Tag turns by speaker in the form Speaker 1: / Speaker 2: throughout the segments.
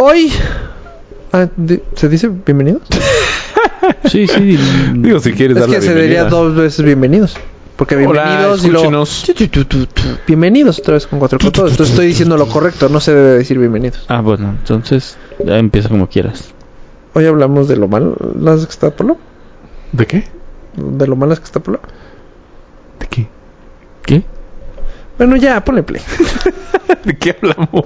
Speaker 1: Hoy. ah, di- ¿Se dice bienvenidos?
Speaker 2: Sí, sí.
Speaker 3: Digo, si quieres
Speaker 1: Es
Speaker 3: dar la
Speaker 1: que se diría
Speaker 3: bienvenida.
Speaker 1: dos veces bienvenidos. Porque
Speaker 3: Hola,
Speaker 1: bienvenidos y luego. Tu, tu, tu. Bienvenidos otra vez con cuatro con todo. Entonces estoy diciendo lo correcto, no se debe decir bienvenidos.
Speaker 2: Ah, bueno, entonces ya empieza como quieras.
Speaker 1: Hoy hablamos de lo malo las que está Polo.
Speaker 3: ¿De qué?
Speaker 1: De lo malas que está Polo.
Speaker 3: ¿De qué?
Speaker 2: ¿Qué?
Speaker 1: Bueno, ya, ponle play.
Speaker 3: ¿De qué hablamos?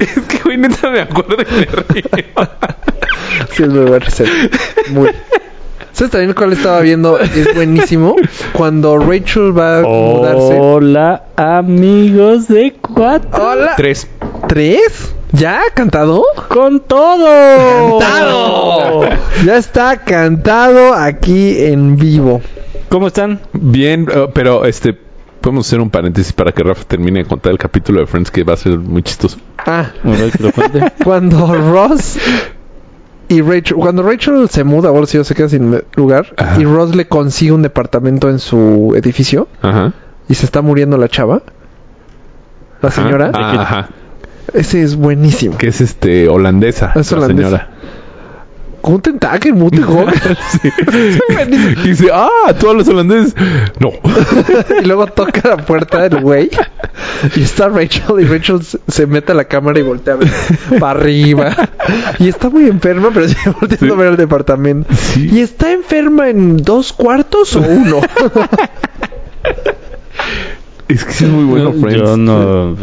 Speaker 3: Es que hoy neta me acuerdo y me río.
Speaker 1: Sí, es muy bueno. sí. Muy. ¿Sabes también cuál estaba viendo? Es buenísimo. Cuando Rachel va a mudarse.
Speaker 2: Hola, amigos de cuatro.
Speaker 1: Hola.
Speaker 3: Tres.
Speaker 1: ¿Tres? ¿Ya? ¿Cantado?
Speaker 2: ¡Con todo!
Speaker 1: ¡Cantado! Ya está cantado aquí en vivo.
Speaker 2: ¿Cómo están?
Speaker 3: Bien, eh, pero este... Podemos hacer un paréntesis para que Rafa termine de contar el capítulo de Friends que va a ser muy chistoso.
Speaker 1: Ah,
Speaker 2: A ver, que lo cuente.
Speaker 1: cuando Ross y Rachel, cuando Rachel se muda, ahora sí se queda sin lugar,
Speaker 3: Ajá.
Speaker 1: y Ross le consigue un departamento en su edificio
Speaker 3: Ajá.
Speaker 1: y se está muriendo la chava, la señora,
Speaker 3: Ah, Ajá.
Speaker 1: Ese es buenísimo.
Speaker 3: Que es este holandesa.
Speaker 1: Es
Speaker 3: la
Speaker 1: holandesa.
Speaker 3: señora.
Speaker 1: Con un tentacle muy joven.
Speaker 3: Sí. Y dice, ah, todos los holandeses. No.
Speaker 1: y luego toca la puerta del güey y está Rachel y Rachel se- se mete a la cámara y voltea a ver para arriba y está muy enferma pero sigue volteando
Speaker 3: Sí.
Speaker 1: a ver el departamento
Speaker 3: Sí.
Speaker 1: y está enferma en dos cuartos o uno
Speaker 3: Es que sí es muy bueno, Friends.
Speaker 2: Yo no, no,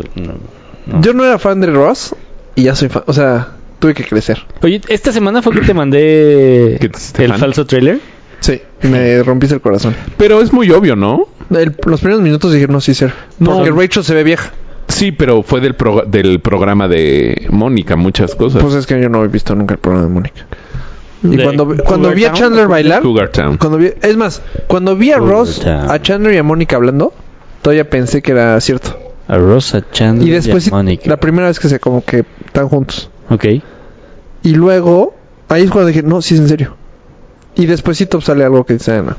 Speaker 2: no.
Speaker 1: yo no era fan de Ross y ya soy fan o sea tuve que crecer
Speaker 2: Oye, esta semana fue que te mandé
Speaker 3: ¿Que te hiciste
Speaker 2: el
Speaker 3: fan?
Speaker 2: falso trailer.
Speaker 1: sí y me rompiste el corazón
Speaker 3: Pero es muy obvio, ¿no?
Speaker 1: El- los primeros minutos dije no sí ser
Speaker 3: No.
Speaker 1: porque Rachel se ve vieja
Speaker 3: Sí, pero fue del, prog- del programa de Mónica, muchas cosas.
Speaker 1: pues es que yo no he visto nunca el programa de Mónica y
Speaker 2: De
Speaker 1: cuando cuando vi a Chandler bailar
Speaker 3: Cougar Town.
Speaker 1: Cuando vi, es más, cuando vi a
Speaker 2: Cougar
Speaker 1: Ross,
Speaker 2: Town.
Speaker 1: a Chandler y a Mónica hablando, todavía pensé que era cierto.
Speaker 2: A Rosa Chandler
Speaker 1: Y después,
Speaker 2: a Mónica.
Speaker 1: la primera vez que se como que están juntos.
Speaker 2: Ok.
Speaker 1: Y luego, ahí es cuando dije, no, sí es en serio. Y despuésito sale algo que dice, "Ah, no.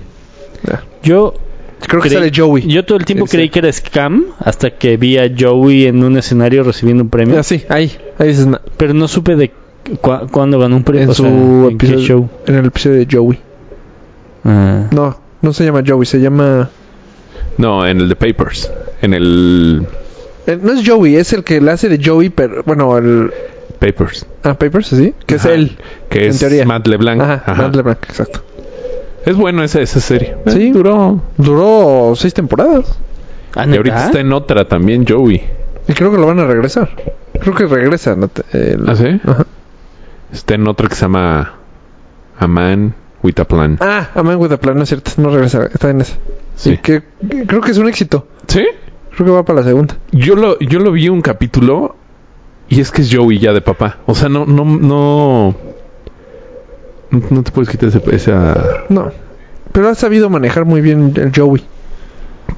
Speaker 1: Ya.
Speaker 2: Yo
Speaker 1: Creo que sale Joey.
Speaker 2: Yo todo el tiempo creí que era scam hasta que vi a Joey en un escenario recibiendo un premio.
Speaker 1: Ya, sí, ahí, ahí dices, "No".
Speaker 2: Pero no supe de cu- cuándo ganó un premio.
Speaker 1: en
Speaker 2: o
Speaker 1: su
Speaker 2: sea, ¿en
Speaker 1: episodio,
Speaker 2: show.
Speaker 1: en el episodio de Joey.
Speaker 2: Ah.
Speaker 1: No, no se llama Joey, se llama...
Speaker 3: No, en el de Papers. En el
Speaker 1: eh, no es Joey, es el que le hace de Joey, pero bueno, el...
Speaker 3: Papers.
Speaker 1: Ah, Papers, ¿sí? Que es él.
Speaker 3: Que
Speaker 1: en
Speaker 3: es
Speaker 1: teoría.
Speaker 3: Matt LeBlanc.
Speaker 1: Ajá,
Speaker 3: Ajá.
Speaker 1: Matt LeBlanc, exacto.
Speaker 3: Es bueno esa, esa serie.
Speaker 1: Sí.
Speaker 3: Eh, duró.
Speaker 1: Duró seis temporadas.
Speaker 2: Ah,
Speaker 3: Y ahorita está en otra también, Joey.
Speaker 1: Y creo que lo van a regresar. Creo que regresa. ¿no? Te- el-
Speaker 3: ¿Ah, sí?
Speaker 1: Ajá.
Speaker 3: Está en otra que se llama A Man with a Plan.
Speaker 1: Ah, A Man with a Plan, no es cierto. No regresa. Está en esa.
Speaker 3: Sí.
Speaker 1: Y que, creo que es un éxito.
Speaker 3: ¿Sí?
Speaker 1: Creo que va para la segunda.
Speaker 3: Yo lo, yo lo vi un capítulo y es que es Joey ya de papá. O sea, no, no, no. No, te puedes quitar ese- esa.
Speaker 1: No. Pero ha sabido manejar muy bien el Joey.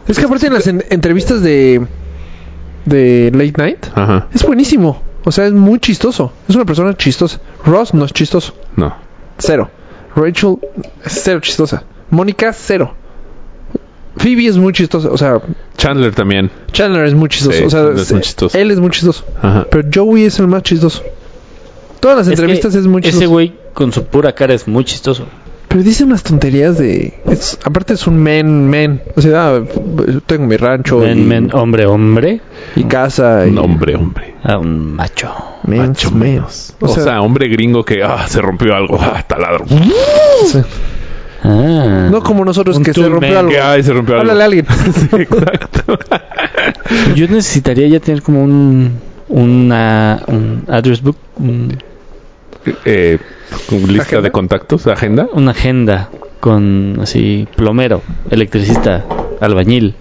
Speaker 1: Es que aparte en las en- entrevistas de de Late Night
Speaker 3: Ajá.
Speaker 1: es buenísimo. O sea, es muy chistoso. Es una persona chistosa. Ross no es chistoso.
Speaker 3: No.
Speaker 1: Cero. Rachel cero chistosa. Mónica, cero. Phoebe es muy chistosa. O sea,
Speaker 3: Chandler también.
Speaker 1: Chandler es muy chistoso.
Speaker 3: Sí,
Speaker 1: o sea,
Speaker 3: Chandler es muy chistoso.
Speaker 1: él es muy chistoso.
Speaker 3: Ajá.
Speaker 1: Pero Joey es el más chistoso. Todas las
Speaker 2: Es
Speaker 1: entrevistas es muy chistoso.
Speaker 2: Ese güey con su pura cara es muy chistoso.
Speaker 1: Pero dice unas tonterías de... es- aparte es un men, men. O sea, ah, tengo mi rancho y,
Speaker 2: Men, men, hombre, hombre.
Speaker 1: y casa. Y,
Speaker 3: Un hombre, hombre.
Speaker 2: A un macho.
Speaker 1: Mens,
Speaker 3: Macho
Speaker 1: men.
Speaker 3: menos.
Speaker 1: O
Speaker 3: O,
Speaker 1: sea-
Speaker 3: sea, hombre gringo que ah, se rompió algo. Ah, taladro.
Speaker 1: Sí.
Speaker 2: Ah.
Speaker 1: No como nosotros que se rompió algo.
Speaker 3: Que ay, se rompió algo.
Speaker 1: Háblale a alguien.
Speaker 3: Sí, exacto.
Speaker 2: Yo necesitaría ya tener como un una un address book, un-
Speaker 3: eh, con lista
Speaker 1: ¿Agenda?
Speaker 3: de contactos, agenda.
Speaker 2: una agenda con así plomero, electricista, albañil.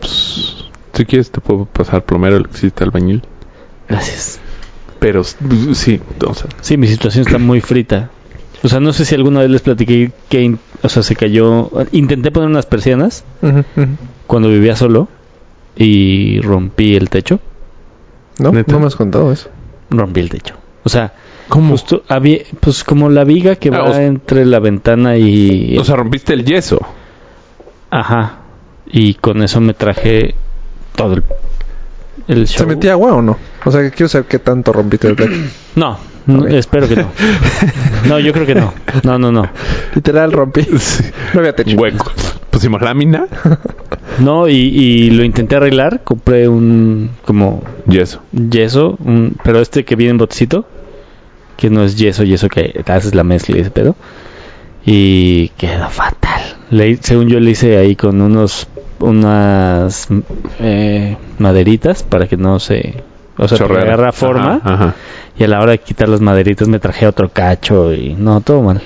Speaker 3: Si quieres te puedo pasar plomero, electricista, albañil.
Speaker 2: Gracias.
Speaker 3: Pero s- sí, o sea,
Speaker 2: Sí, mi situación está muy frita. O sea, no sé si alguna vez les platiqué que, in- o sea, se cayó. Intenté poner unas persianas cuando vivía solo y rompí el techo.
Speaker 1: ¿No?
Speaker 3: ¿Neta?
Speaker 1: No me has contado eso.
Speaker 2: Rompí el techo. O sea,
Speaker 3: ¿Cómo?
Speaker 2: justo había, pues como la viga que
Speaker 3: Ah,
Speaker 2: va
Speaker 3: o sea-
Speaker 2: entre la ventana y...
Speaker 3: O sea, rompiste el yeso.
Speaker 2: Ajá. Y con eso me traje todo el, el show.
Speaker 1: ¿Se metía agua o no? O sea, que quiero saber qué tanto rompiste el techo.
Speaker 2: No, no,
Speaker 1: Ok.
Speaker 2: espero que no. No, yo creo que no. No, no, no.
Speaker 1: Literal rompí.
Speaker 3: Sí.
Speaker 1: No había techo.
Speaker 3: Hueco. Pusimos lámina.
Speaker 2: No, y, y lo intenté arreglar. Compré un como
Speaker 3: Yeso.
Speaker 2: yeso, un- pero este que viene en botecito, que no es yeso, yeso que haces la mezcla y ese pedo. Y quedó fatal. Le- según yo le hice ahí con unos unas eh, maderitas para que no se o sea,
Speaker 3: Chorreara.
Speaker 2: agarra forma
Speaker 3: Ajá, ajá.
Speaker 2: y a la hora de quitar las maderitas me traje otro cacho y no, todo mal.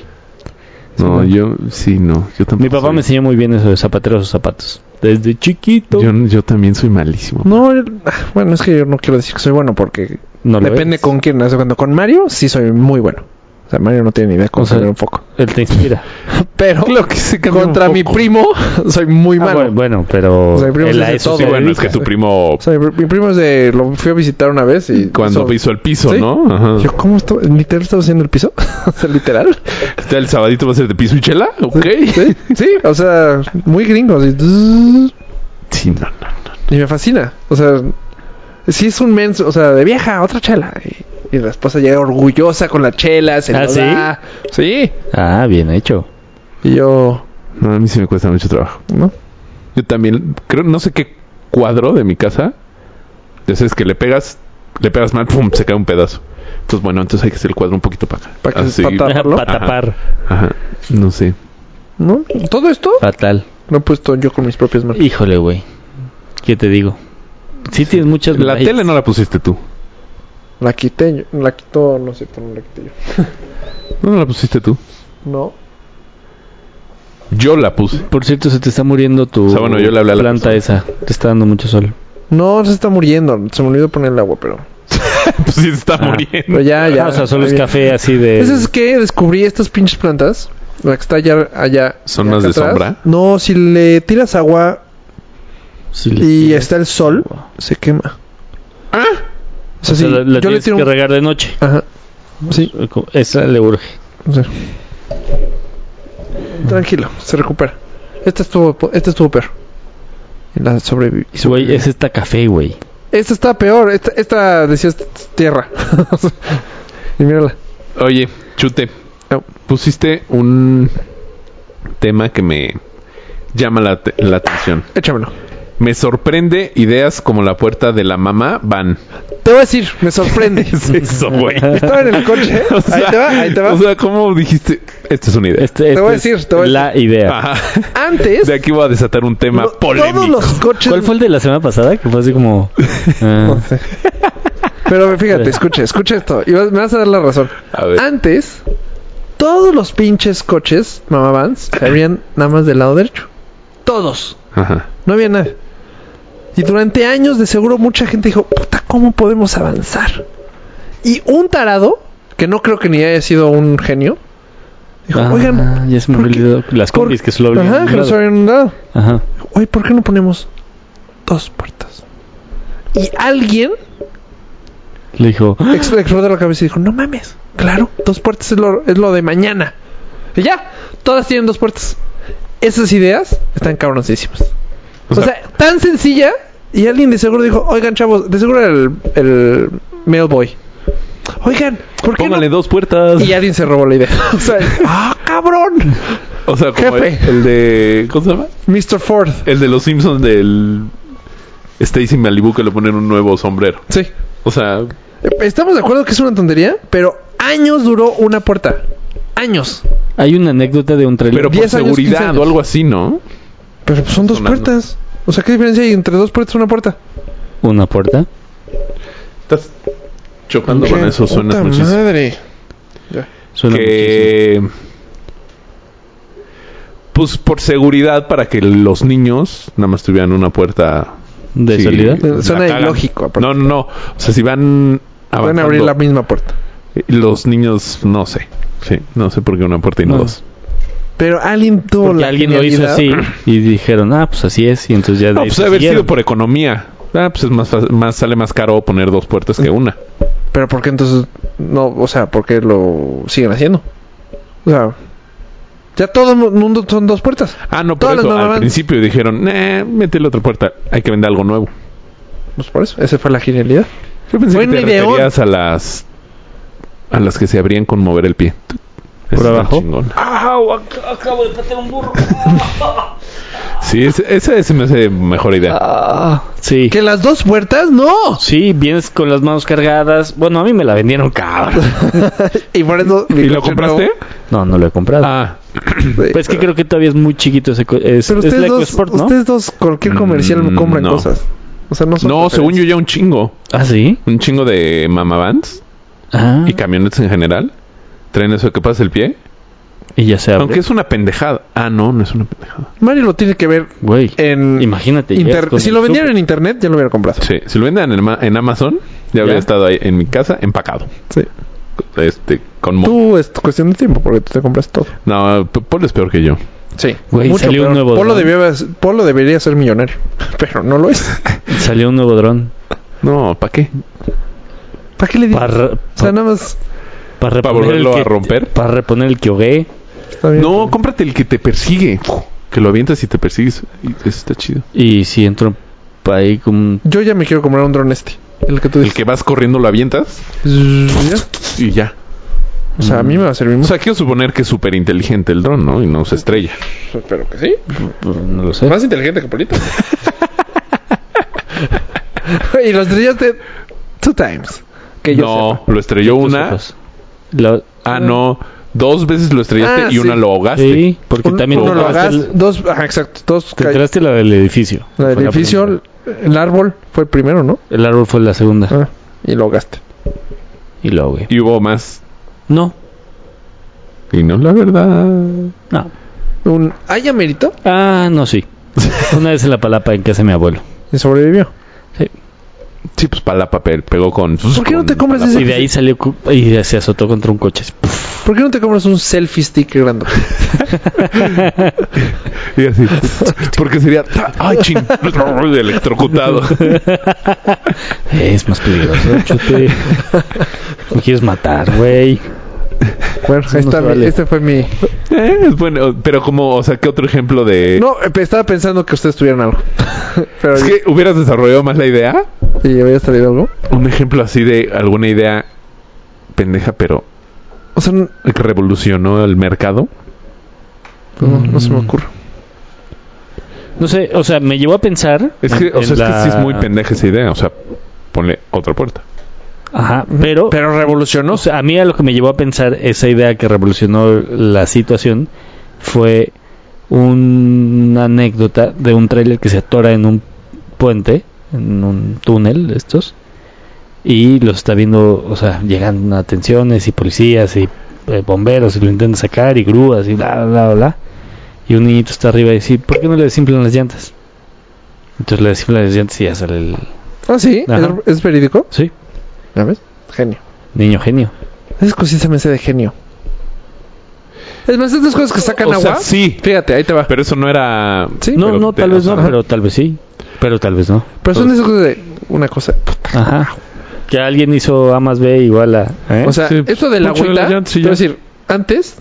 Speaker 3: No,
Speaker 2: Sí,
Speaker 3: yo sí, no. Yo tampoco
Speaker 2: Mi papá
Speaker 3: soy-
Speaker 2: me enseñó muy bien eso de zapateros sus zapatos. Desde chiquito.
Speaker 3: Yo, yo también soy malísimo.
Speaker 1: No, ah, bueno, es que yo no quiero decir que soy bueno porque
Speaker 2: no lo
Speaker 1: depende
Speaker 2: eres.
Speaker 1: con quién. Hace cuando con Mario sí soy muy bueno. O sea, Mario no tiene ni idea cómo
Speaker 2: O sea,
Speaker 1: un foco.
Speaker 2: Él te inspira.
Speaker 1: Pero
Speaker 3: Claro que
Speaker 1: contra mi primo soy muy
Speaker 2: Ah,
Speaker 1: malo.
Speaker 2: bueno, bueno, pero
Speaker 1: O sea, mi primo
Speaker 2: él a eso
Speaker 3: Sí, bueno, es que tu primo
Speaker 1: O sea, mi, primo es de... Lo fui a visitar una vez y...
Speaker 3: cuando
Speaker 1: hizo-
Speaker 3: hizo el piso,
Speaker 1: ¿Sí?
Speaker 3: ¿no? Ajá.
Speaker 1: Yo, ¿cómo estaba? ¿Literal estaba haciendo el piso? o sea, literal.
Speaker 3: El sabadito va a ser de piso y chela, ¿ok?
Speaker 1: Sí, sí, o sea, muy gringo. así,
Speaker 3: Sí, no, no, no.
Speaker 1: y me fascina. O sea, sí es un mens... O sea, de vieja, otra chela. Y, y la esposa llega orgullosa con la chela, se
Speaker 2: ¿Ah,
Speaker 1: lo
Speaker 2: sí?
Speaker 1: da. Sí.
Speaker 2: Ah, bien hecho.
Speaker 1: Y yo...
Speaker 3: No, a mí sí me cuesta mucho trabajo.
Speaker 1: ¿No?
Speaker 3: Yo también, creo, no sé qué cuadro de mi casa. Entonces que le pegas, le pegas mal, pum, se cae un pedazo. Entonces, bueno, entonces hay que hacer el cuadro un poquito para acá.
Speaker 1: Para
Speaker 3: Así.
Speaker 1: taparlo.
Speaker 2: Para tapar.
Speaker 3: Ajá, no sé.
Speaker 1: ¿No? Todo esto
Speaker 2: Fatal.
Speaker 1: lo he puesto yo con mis propias manos.
Speaker 2: Híjole, güey. ¿Qué te digo? Sí, tienes muchas
Speaker 3: La tele no la pusiste tú.
Speaker 1: La quité yo. La quitó, no sé, pero no la quité yo.
Speaker 3: No, la pusiste tú.
Speaker 1: No.
Speaker 3: Yo la puse.
Speaker 2: Por cierto, se te está muriendo tu
Speaker 3: O sea, bueno, yo le hablé a la
Speaker 2: planta
Speaker 3: persona.
Speaker 2: esa. Te está dando mucho sol.
Speaker 1: No, se está muriendo. Se me olvidó poner el agua, pero...
Speaker 3: pues sí, se está
Speaker 2: Ah.
Speaker 3: muriendo.
Speaker 1: Pero ya, ya.
Speaker 2: O sea, solo es café así de...
Speaker 1: Es que descubrí estas pinches plantas. La que está allá. allá
Speaker 3: ¿Son más de
Speaker 1: atrás.
Speaker 3: sombra?
Speaker 1: No, si le tiras agua
Speaker 2: Sí, le-
Speaker 1: y está el sol, se quema.
Speaker 3: Ah,
Speaker 1: O sea,
Speaker 2: O sea,
Speaker 1: sí,
Speaker 2: la, la
Speaker 1: yo le tiro.
Speaker 2: que
Speaker 1: un-
Speaker 2: regar de noche.
Speaker 1: Ajá. Sí,
Speaker 2: Esa le urge.
Speaker 1: Tranquilo, se recupera. Este estuvo, este estuvo peor. La sobreviví. y
Speaker 2: Güey, es esta café, güey.
Speaker 1: Esta está peor. Esta, esta decías tierra. y mírala.
Speaker 3: Oye, chute.
Speaker 1: Oh.
Speaker 3: Pusiste un tema que me llama la, te- la atención.
Speaker 1: Échamelo.
Speaker 3: Me sorprende ideas como la puerta de la mamá van.
Speaker 1: Te voy a decir, me sorprende.
Speaker 3: ¿Qué es eso, güey?
Speaker 1: Estaba en el coche.
Speaker 3: O sea,
Speaker 1: ahí te va, ahí te va.
Speaker 3: O sea, ¿cómo dijiste? Esta es una idea.
Speaker 2: Este,
Speaker 1: Te voy a
Speaker 2: este
Speaker 1: decir, te voy a
Speaker 2: la idea.
Speaker 3: Ajá.
Speaker 1: Antes,
Speaker 3: De aquí voy a desatar un tema
Speaker 1: lo-
Speaker 3: polémico.
Speaker 1: todos los coches.
Speaker 2: ¿Cuál fue el de la semana pasada? Que fue así como... ah,
Speaker 1: No sé. Pero fíjate, escucha, escucha esto. Y vas- me vas a dar la razón.
Speaker 3: A ver.
Speaker 1: Antes, todos los pinches coches, mamá vans, se abrían nada más del lado derecho. Todos.
Speaker 3: Ajá.
Speaker 1: No había nada. Y durante años, de seguro, mucha gente dijo, puta, ¿cómo podemos avanzar? Y un tarado, que no creo que ni haya sido un genio, dijo,
Speaker 2: ah,
Speaker 1: oigan,
Speaker 2: ya se me
Speaker 1: ¿por qué-
Speaker 2: olvidó. Las combis que solo abrían
Speaker 1: Ajá, que no se
Speaker 2: lado.
Speaker 1: habían dado.
Speaker 2: Ajá.
Speaker 1: Oye, ¿por qué no ponemos dos puertas? Y alguien
Speaker 2: Le dijo...
Speaker 1: le explotó la cabeza y dijo, no mames, claro, dos puertas es lo, es lo de mañana. Y ya, todas tienen dos puertas. Esas ideas están cabroncísimas. O,
Speaker 3: O sea-
Speaker 1: sea, tan sencilla. Y alguien de seguro dijo, oigan chavos, de seguro era el, el mailboy. Oigan, ¿por qué
Speaker 3: Póngale
Speaker 1: no?
Speaker 3: dos puertas.
Speaker 1: Y alguien se robó la idea. O sea, ¡ah, cabrón!
Speaker 3: O sea, como
Speaker 1: Jefe.
Speaker 3: el, el de. ¿Cómo se llama?
Speaker 1: Mr. Ford.
Speaker 3: El de los Simpsons del. Stacy Malibu que le ponen un nuevo sombrero.
Speaker 1: Sí.
Speaker 3: O sea,
Speaker 1: Estamos de acuerdo que es una tontería, pero años duró una puerta. Años.
Speaker 2: Hay una anécdota de un trailer.
Speaker 3: pero por
Speaker 1: 10 años, 15
Speaker 3: seguridad
Speaker 1: años.
Speaker 3: o algo así, ¿no?
Speaker 1: Pero pues son dos
Speaker 3: Sonando.
Speaker 1: puertas. O sea, ¿qué diferencia hay entre dos puertas y una puerta?
Speaker 2: Una puerta.
Speaker 3: Estás chocando con eso, suena muchísimo.
Speaker 1: madre.
Speaker 2: Suena muchísimo.
Speaker 3: que pues por seguridad para que los niños nada más tuvieran una puerta
Speaker 2: ¿De
Speaker 3: sí,
Speaker 2: salida?
Speaker 3: la
Speaker 1: Suena ilógico, aparte.
Speaker 3: no no no o sea si van
Speaker 1: Pueden
Speaker 3: avanzando,
Speaker 1: abrir la misma puerta.
Speaker 3: los niños no sé sí no sé por qué una puerta y no,
Speaker 2: No.
Speaker 3: dos
Speaker 1: Pero alguien tuvo
Speaker 2: Porque
Speaker 1: la
Speaker 2: alguien lo hizo
Speaker 1: genialidad-
Speaker 2: así y dijeron, ah, pues así es. Y entonces ya de
Speaker 3: no pues haber
Speaker 2: siguieron.
Speaker 3: sido por economía Ah, pues es más, más sale más caro poner dos puertas que una.
Speaker 1: Pero ¿por qué entonces no, o sea, por qué lo siguen haciendo? O sea, ya todo el mundo son dos puertas.
Speaker 3: Ah, no, por
Speaker 1: Todas
Speaker 3: eso al principio dijeron, "Nah, métele otra puerta, hay que vender algo nuevo."
Speaker 1: Pues por eso, esa fue la genialidad.
Speaker 3: Yo pensé
Speaker 1: Buen
Speaker 3: que te referías a las a las que se abrían con mover el pie.
Speaker 2: ¿Por abajo?
Speaker 3: chingona.
Speaker 2: Acabo de patear un burro.
Speaker 3: Sí, esa se me hace mejor idea.
Speaker 2: Ah, sí.
Speaker 1: ¿Que las dos puertas? ¡No!
Speaker 2: Sí, vienes con las manos cargadas. Bueno, a mí me la vendieron cabrón.
Speaker 1: y por eso...
Speaker 3: ¿Y lo compraste?
Speaker 2: No, no lo he comprado.
Speaker 3: Ah,
Speaker 2: pues es que creo que todavía es muy chiquito ese co- es,
Speaker 1: Pero
Speaker 2: es
Speaker 1: ustedes
Speaker 2: la
Speaker 1: dos,
Speaker 2: EcoSport, ¿no?
Speaker 1: ustedes dos, cualquier comercial
Speaker 3: Mm,
Speaker 1: compran
Speaker 3: no.
Speaker 1: cosas. O sea, no son
Speaker 3: no, según yo ya un chingo.
Speaker 2: Ah, sí.
Speaker 3: Un chingo de mamavans
Speaker 2: Ah,
Speaker 3: y camionetas en general. Traen eso que pasa el pie.
Speaker 2: y ya se abre.
Speaker 3: Aunque es una pendejada. Ah, no, no es una pendejada.
Speaker 1: Mario lo tiene que ver
Speaker 2: Güey,
Speaker 1: en...
Speaker 2: imagínate.
Speaker 1: inter- Si lo vendieran en internet, ya lo hubiera comprado.
Speaker 3: Sí, si lo venden en, ma- en Amazon, ya, habría
Speaker 2: ¿Ya?
Speaker 3: estado ahí en mi casa empacado.
Speaker 1: Sí.
Speaker 3: Este, con
Speaker 1: Tú es cuestión de tiempo porque tú te compras todo.
Speaker 3: No, Polo es peor que yo.
Speaker 1: Sí.
Speaker 2: Güey, salió un nuevo
Speaker 1: Polo,
Speaker 2: dron.
Speaker 1: debió, Polo debería ser millonario, pero no lo es.
Speaker 2: Salió un nuevo dron.
Speaker 3: No, ¿para qué?
Speaker 1: ¿Para qué le digo?
Speaker 2: Para,
Speaker 1: O sea, nada más
Speaker 2: para
Speaker 3: ¿Para
Speaker 2: reponer el
Speaker 3: volverlo
Speaker 2: que,
Speaker 3: a romper?
Speaker 2: Para reponer el que hogué.
Speaker 1: está bien.
Speaker 3: No, cómprate el que te persigue. Que lo avientas y te persigues. Y eso está chido.
Speaker 2: Y si entro ahí con...
Speaker 1: Yo ya me quiero comprar un dron este. El que tú
Speaker 3: El
Speaker 1: dices.
Speaker 3: que vas corriendo lo avientas
Speaker 1: Ya.
Speaker 3: y ya.
Speaker 1: O sea, a mí me va a servir
Speaker 3: O
Speaker 1: mucho.
Speaker 3: sea, quiero suponer que es súper inteligente el dron, ¿no? Y no se estrella.
Speaker 1: Espero que sí.
Speaker 2: pues, No lo sé.
Speaker 1: Más inteligente que Polito. y lo estrellaste two times. Que yo
Speaker 3: no,
Speaker 1: sepa.
Speaker 3: lo estrelló una.
Speaker 2: ojos. La-
Speaker 3: Ah, no. Dos veces lo estrellaste
Speaker 1: Ah,
Speaker 3: y una
Speaker 1: sí.
Speaker 3: lo ahogaste.
Speaker 2: Sí, porque
Speaker 1: Un-
Speaker 2: también
Speaker 1: uno lo hagas,
Speaker 2: el-
Speaker 1: dos, ajá, exacto, dos
Speaker 2: te entraste la del edificio.
Speaker 1: la del edificio,
Speaker 2: primera.
Speaker 1: el, árbol fue el primero, ¿no?
Speaker 2: El árbol fue la segunda.
Speaker 1: Ah, y lo ahogaste.
Speaker 2: Y lo ahogué.
Speaker 3: Y hubo más.
Speaker 2: No,
Speaker 3: Y no, la verdad.
Speaker 2: no.
Speaker 1: Un ¿Hay mérito?
Speaker 2: Ah, no, sí. Una vez en la palapa en casa de mi abuelo.
Speaker 1: Y sobrevivió.
Speaker 2: Sí.
Speaker 3: Pues para la papel. Pegó con.
Speaker 1: ¿Por qué no te compras ese?
Speaker 2: Y de ahí salió y se azotó contra un coche.
Speaker 1: ¿Por qué no te compras un selfie stick grande?
Speaker 3: Y así. Porque sería. ¡Ay, ching! Electrocutado.
Speaker 2: Es más peligroso, chute. Me quieres matar, güey.
Speaker 1: Bueno,
Speaker 2: Eso
Speaker 1: ahí
Speaker 2: no vale.
Speaker 1: este fue mi...
Speaker 3: Eh, es bueno. Pero como, o sea, ¿qué otro ejemplo de.
Speaker 1: No, eh, estaba pensando que ustedes tuvieran algo. Pero
Speaker 3: Es que hubieras desarrollado más la idea.
Speaker 1: ¿Y había salido algo?
Speaker 3: Un ejemplo así de alguna idea pendeja, pero
Speaker 1: O sea, no,
Speaker 3: que revolucionó el mercado.
Speaker 1: no, no se me
Speaker 2: Mm.
Speaker 1: ocurre.
Speaker 2: No sé, o sea, me llevó a pensar.
Speaker 3: Es que,
Speaker 2: en-
Speaker 3: o sea, es que sí es muy pendeja esa idea. O sea, ponle otra puerta.
Speaker 2: Ajá, pero.
Speaker 1: Pero revolucionó.
Speaker 2: O sea, a mí a lo que me llevó a pensar esa idea que revolucionó la situación fue una anécdota de un tráiler que se atora en un puente, en un túnel de estos, y los está viendo, o sea, llegan atenciones y policías y eh, bomberos y lo intentan sacar y grúas y bla, bla, bla, bla. Y un niñito está arriba y dice, ¿por qué no le desinflan las llantas? Entonces le desinflan las llantas y ya sale el...
Speaker 1: Ah, sí,
Speaker 2: Ajá.
Speaker 1: ¿Es, es verídico.
Speaker 2: Sí,
Speaker 1: ¿Ya ves? Genio.
Speaker 2: niño genio.
Speaker 1: Esas cositas me sé de genio. Es más, estas cosas que sacan
Speaker 3: O sea,
Speaker 1: agua.
Speaker 3: sí.
Speaker 1: Fíjate, ahí te va.
Speaker 3: Pero eso no era.
Speaker 1: Sí.
Speaker 2: no,
Speaker 3: pero
Speaker 2: no, tal vez no,
Speaker 3: ajá.
Speaker 2: pero tal vez sí. Pero tal vez no.
Speaker 1: Pero son esas cosas de una cosa. puta.
Speaker 2: Ajá. Que alguien hizo A más B igual a... ¿eh?
Speaker 1: O sea,
Speaker 3: Sí,
Speaker 1: esto del
Speaker 3: ponchale
Speaker 1: agüita, te voy a
Speaker 3: ya.
Speaker 1: decir, antes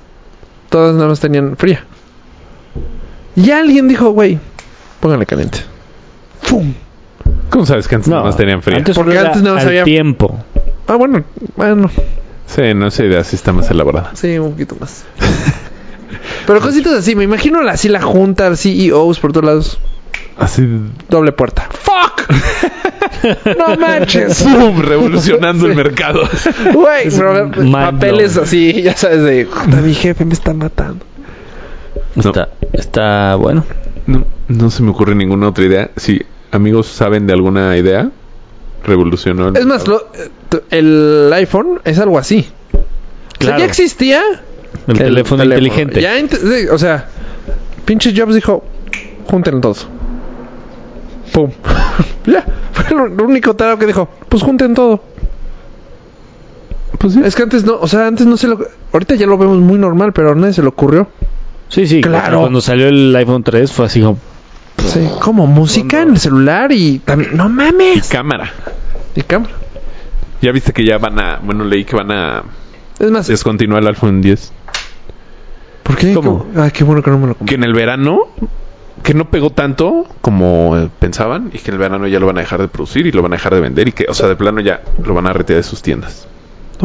Speaker 1: todas nada más tenían fría. Y alguien dijo, güey, póngale caliente. ¡Fum!
Speaker 3: ¿Cómo sabes que antes nada más tenían fría?
Speaker 2: Antes
Speaker 1: Porque antes nada más había-
Speaker 2: tiempo.
Speaker 1: Ah, bueno, bueno,
Speaker 3: Sí, no, esa idea sí está más elaborada.
Speaker 1: sí, un poquito más. Pero cositas así, me imagino la- así la junta, CEOs por todos lados.
Speaker 3: Así.
Speaker 1: Doble puerta. ¡Fuck! ¡No manches!
Speaker 3: ¡Pum! Revolucionando el
Speaker 1: Sí.
Speaker 3: mercado.
Speaker 1: Güey, papeles así, ya sabes, de "Puta, mi jefe me está matando.
Speaker 3: No.
Speaker 2: Está, está bueno.
Speaker 3: No, no se me ocurre ninguna otra idea. Si amigos saben de alguna idea, revolucionó el
Speaker 1: Es más, lo- eh, el iPhone es algo así. O sea,
Speaker 2: Claro.
Speaker 1: ya existía
Speaker 2: El, teléfono, inteligente.
Speaker 1: Ya o sea, pinche Jobs dijo, júntenlo todos. Pum. ya. Fue lo único tarado que dijo, pues junten todo.
Speaker 3: Pues sí.
Speaker 1: Es que antes no, o sea, antes no se lo... Ahorita ya lo vemos muy normal, pero a nadie se le ocurrió.
Speaker 2: Sí, sí.
Speaker 1: Claro.
Speaker 2: Cuando salió el iPhone 3 fue así como...
Speaker 1: Sí, como música en el celular y también. ¡No mames!
Speaker 3: Cámara.
Speaker 1: Y cámara.
Speaker 3: Ya viste que ya van a... Bueno, leí que van a
Speaker 1: Es más,
Speaker 3: descontinuar el iPhone 10.
Speaker 1: ¿por qué?
Speaker 2: ¿Cómo?
Speaker 1: Ay, qué bueno que no me lo compré.
Speaker 3: Que en el verano... Que no pegó tanto como eh, pensaban y que en el verano ya lo van a dejar de producir y lo van a dejar de vender y que, o sea, de plano ya lo van a retirar de sus tiendas.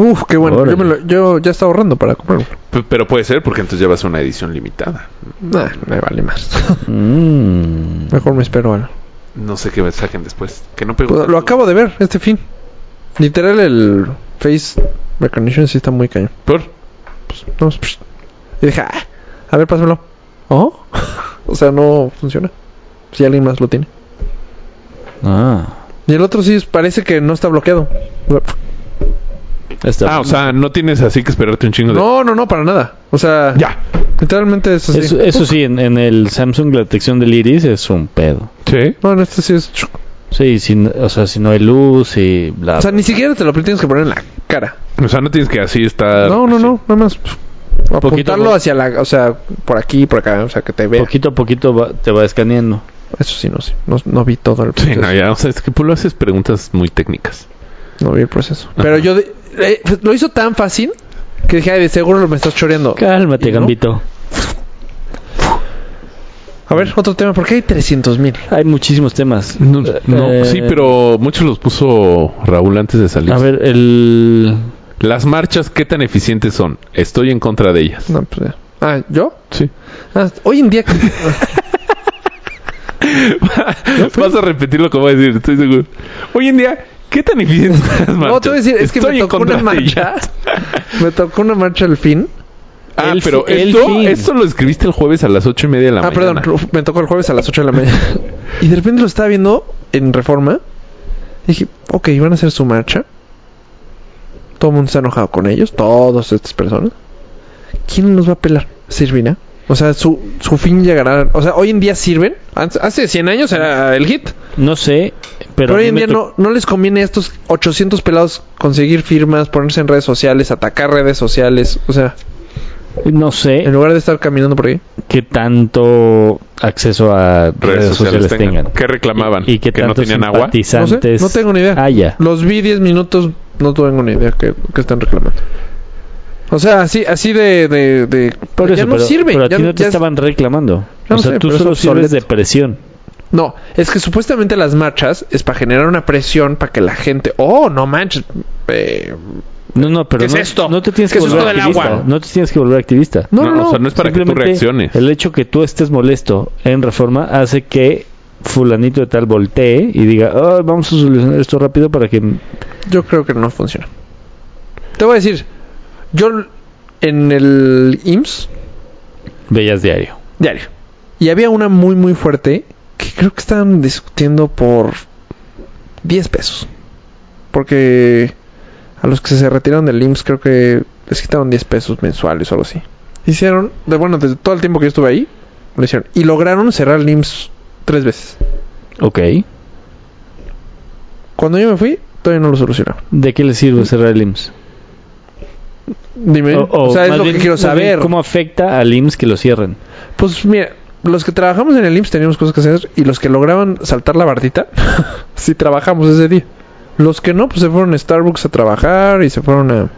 Speaker 1: Uf, qué bueno. Yo, me lo- yo ya estaba ahorrando para comprarlo.
Speaker 3: P- pero puede ser porque entonces ser una edición limitada.
Speaker 1: Nah, me vale más.
Speaker 2: Mm.
Speaker 1: Mejor me espero a...
Speaker 3: No sé qué me saquen después. Que no.
Speaker 1: Pues, lo acabo de ver este fin. Literal, el Face Recognition sí está muy cañón.
Speaker 3: ¿Por?
Speaker 1: Pues, no, psh. y dije, ah, a ver, pásamelo. ¿Oh? o sea, no funciona. Si alguien más lo tiene.
Speaker 2: Ah.
Speaker 1: Y el otro sí parece que no está bloqueado.
Speaker 2: Está-
Speaker 3: Ah, o sea, no tienes así que esperarte un chingo de...
Speaker 1: No, no, no, para nada. O sea,
Speaker 3: Ya.
Speaker 1: literalmente es así.
Speaker 2: Eso, eso sí, en, en el Samsung la detección del iris es un pedo.
Speaker 3: Sí.
Speaker 1: No, en este sí es.
Speaker 2: Sí, si, o sea, si no hay luz y bla.
Speaker 1: O sea, ni siquiera te lo tienes que poner en la cara.
Speaker 3: O sea, no tienes que así estar...
Speaker 1: No, no,
Speaker 3: así.
Speaker 1: no, nada más.
Speaker 2: Poquito,
Speaker 1: Apuntarlo hacia la. O sea, por aquí, por acá. O sea, que te vea.
Speaker 2: poquito a poquito va- te va escaneando.
Speaker 1: Eso sí, no sé. No, no vi todo el
Speaker 3: Sí,
Speaker 1: proceso.
Speaker 3: no, ya, o sea, es que tú haces preguntas muy técnicas.
Speaker 1: No vi el proceso. Pero yo de- eh, lo hizo tan fácil que dije, ay, de seguro me estás choreando.
Speaker 2: Cálmate. Gambito.
Speaker 1: A ver, otro tema. ¿Por qué hay 300 mil?
Speaker 2: Hay muchísimos temas.
Speaker 3: No, no,
Speaker 2: Eh,
Speaker 3: sí, pero muchos los puso Raúl antes de salir.
Speaker 2: A ver, el.
Speaker 3: Las marchas, ¿qué tan eficientes son? Estoy en contra de ellas.
Speaker 1: No, pues. Ah, ¿yo?
Speaker 3: Sí.
Speaker 1: Ah, hoy en día...
Speaker 3: Vas a repetir lo que voy a decir, estoy seguro. Hoy en día, ¿qué tan eficientes son las marchas?
Speaker 1: No, te voy a decir, es que
Speaker 3: Estoy
Speaker 1: me tocó una marcha. me tocó una marcha al fin.
Speaker 3: Ah,
Speaker 2: El
Speaker 3: pero
Speaker 2: el
Speaker 3: esto,
Speaker 2: fin.
Speaker 3: esto lo escribiste el jueves a las ocho y media de la
Speaker 1: ah,
Speaker 3: mañana.
Speaker 1: perdón, me tocó el jueves a las 8 de la mañana. y de repente lo estaba viendo en Reforma. Dije, ok, van a hacer su marcha. Todo el mundo está enojado con ellos, todas estas personas. ¿Quién nos va a pelar? ¿Sirvirá? O sea, su, su fin llegará. O sea, hoy en día sirven. Antes- Hace 100 años era el hit.
Speaker 2: No sé, pero.
Speaker 1: Pero, hoy en día no, no les conviene a estos 800 pelados conseguir firmas, ponerse en redes sociales, atacar redes sociales. O sea,
Speaker 2: No sé
Speaker 1: en lugar de estar caminando por ahí.
Speaker 2: qué tanto acceso a redes, sociales, tengan.
Speaker 3: ¿Qué reclamaban?
Speaker 2: Y, y qué
Speaker 3: ¿Que no tenían agua?
Speaker 1: No sé, no tengo ni idea.
Speaker 2: haya.
Speaker 1: Los vi 10 minutos, no tengo ni idea que, que están reclamando. O sea, así así de... de, de-
Speaker 2: Por
Speaker 1: ya
Speaker 2: eso,
Speaker 1: no
Speaker 2: pero,
Speaker 1: sirve.
Speaker 2: pero a
Speaker 1: ya
Speaker 2: ti
Speaker 1: no-
Speaker 2: te
Speaker 1: ya es-
Speaker 2: estaban reclamando.
Speaker 1: No
Speaker 2: o sea,
Speaker 1: sé,
Speaker 2: tú solo sirves de presión.
Speaker 1: No, es que supuestamente las marchas es para generar una presión para que la gente... Oh, no manches. eh,
Speaker 2: No, no, pero
Speaker 1: ¿Qué es
Speaker 2: no,
Speaker 1: esto?
Speaker 2: no te tienes
Speaker 1: ¿Qué
Speaker 2: que
Speaker 1: es
Speaker 2: volver
Speaker 1: esto del
Speaker 2: activista.
Speaker 1: agua?
Speaker 2: No te tienes que volver activista.
Speaker 1: no,
Speaker 3: No,
Speaker 1: no, no.
Speaker 3: o sea, no es para que tú reacciones.
Speaker 2: El hecho que tú estés molesto en reforma hace que fulanito de tal voltee y diga, "Ah, vamos a solucionar esto rápido para que...
Speaker 1: Yo creo que no funciona. Te voy a decir, yo en el IMSS
Speaker 2: Veas diario.
Speaker 1: diario. Y había una muy muy fuerte que creo que estaban discutiendo por 10 pesos. Porque a los que se retiraron del IMSS creo que les quitaron 10 pesos mensuales o algo así. Hicieron, de, bueno, desde todo el tiempo que yo estuve ahí, lo hicieron. Y lograron cerrar el IMSS tres veces.
Speaker 2: Ok.
Speaker 1: Cuando yo me fui, todavía no lo solucionaron.
Speaker 2: ¿De qué le sirve cerrar el IMSS?
Speaker 1: Dime, o, sea, es lo
Speaker 2: bien-
Speaker 1: que quiero
Speaker 2: bien,
Speaker 1: saber.
Speaker 2: ¿Cómo afecta al IMSS que lo cierren?
Speaker 1: Pues mira, los que trabajamos en el IMSS teníamos cosas que hacer y los que lograban saltar la bardita, sí trabajamos ese día. Los que no, pues se fueron a Starbucks a trabajar y se fueron a,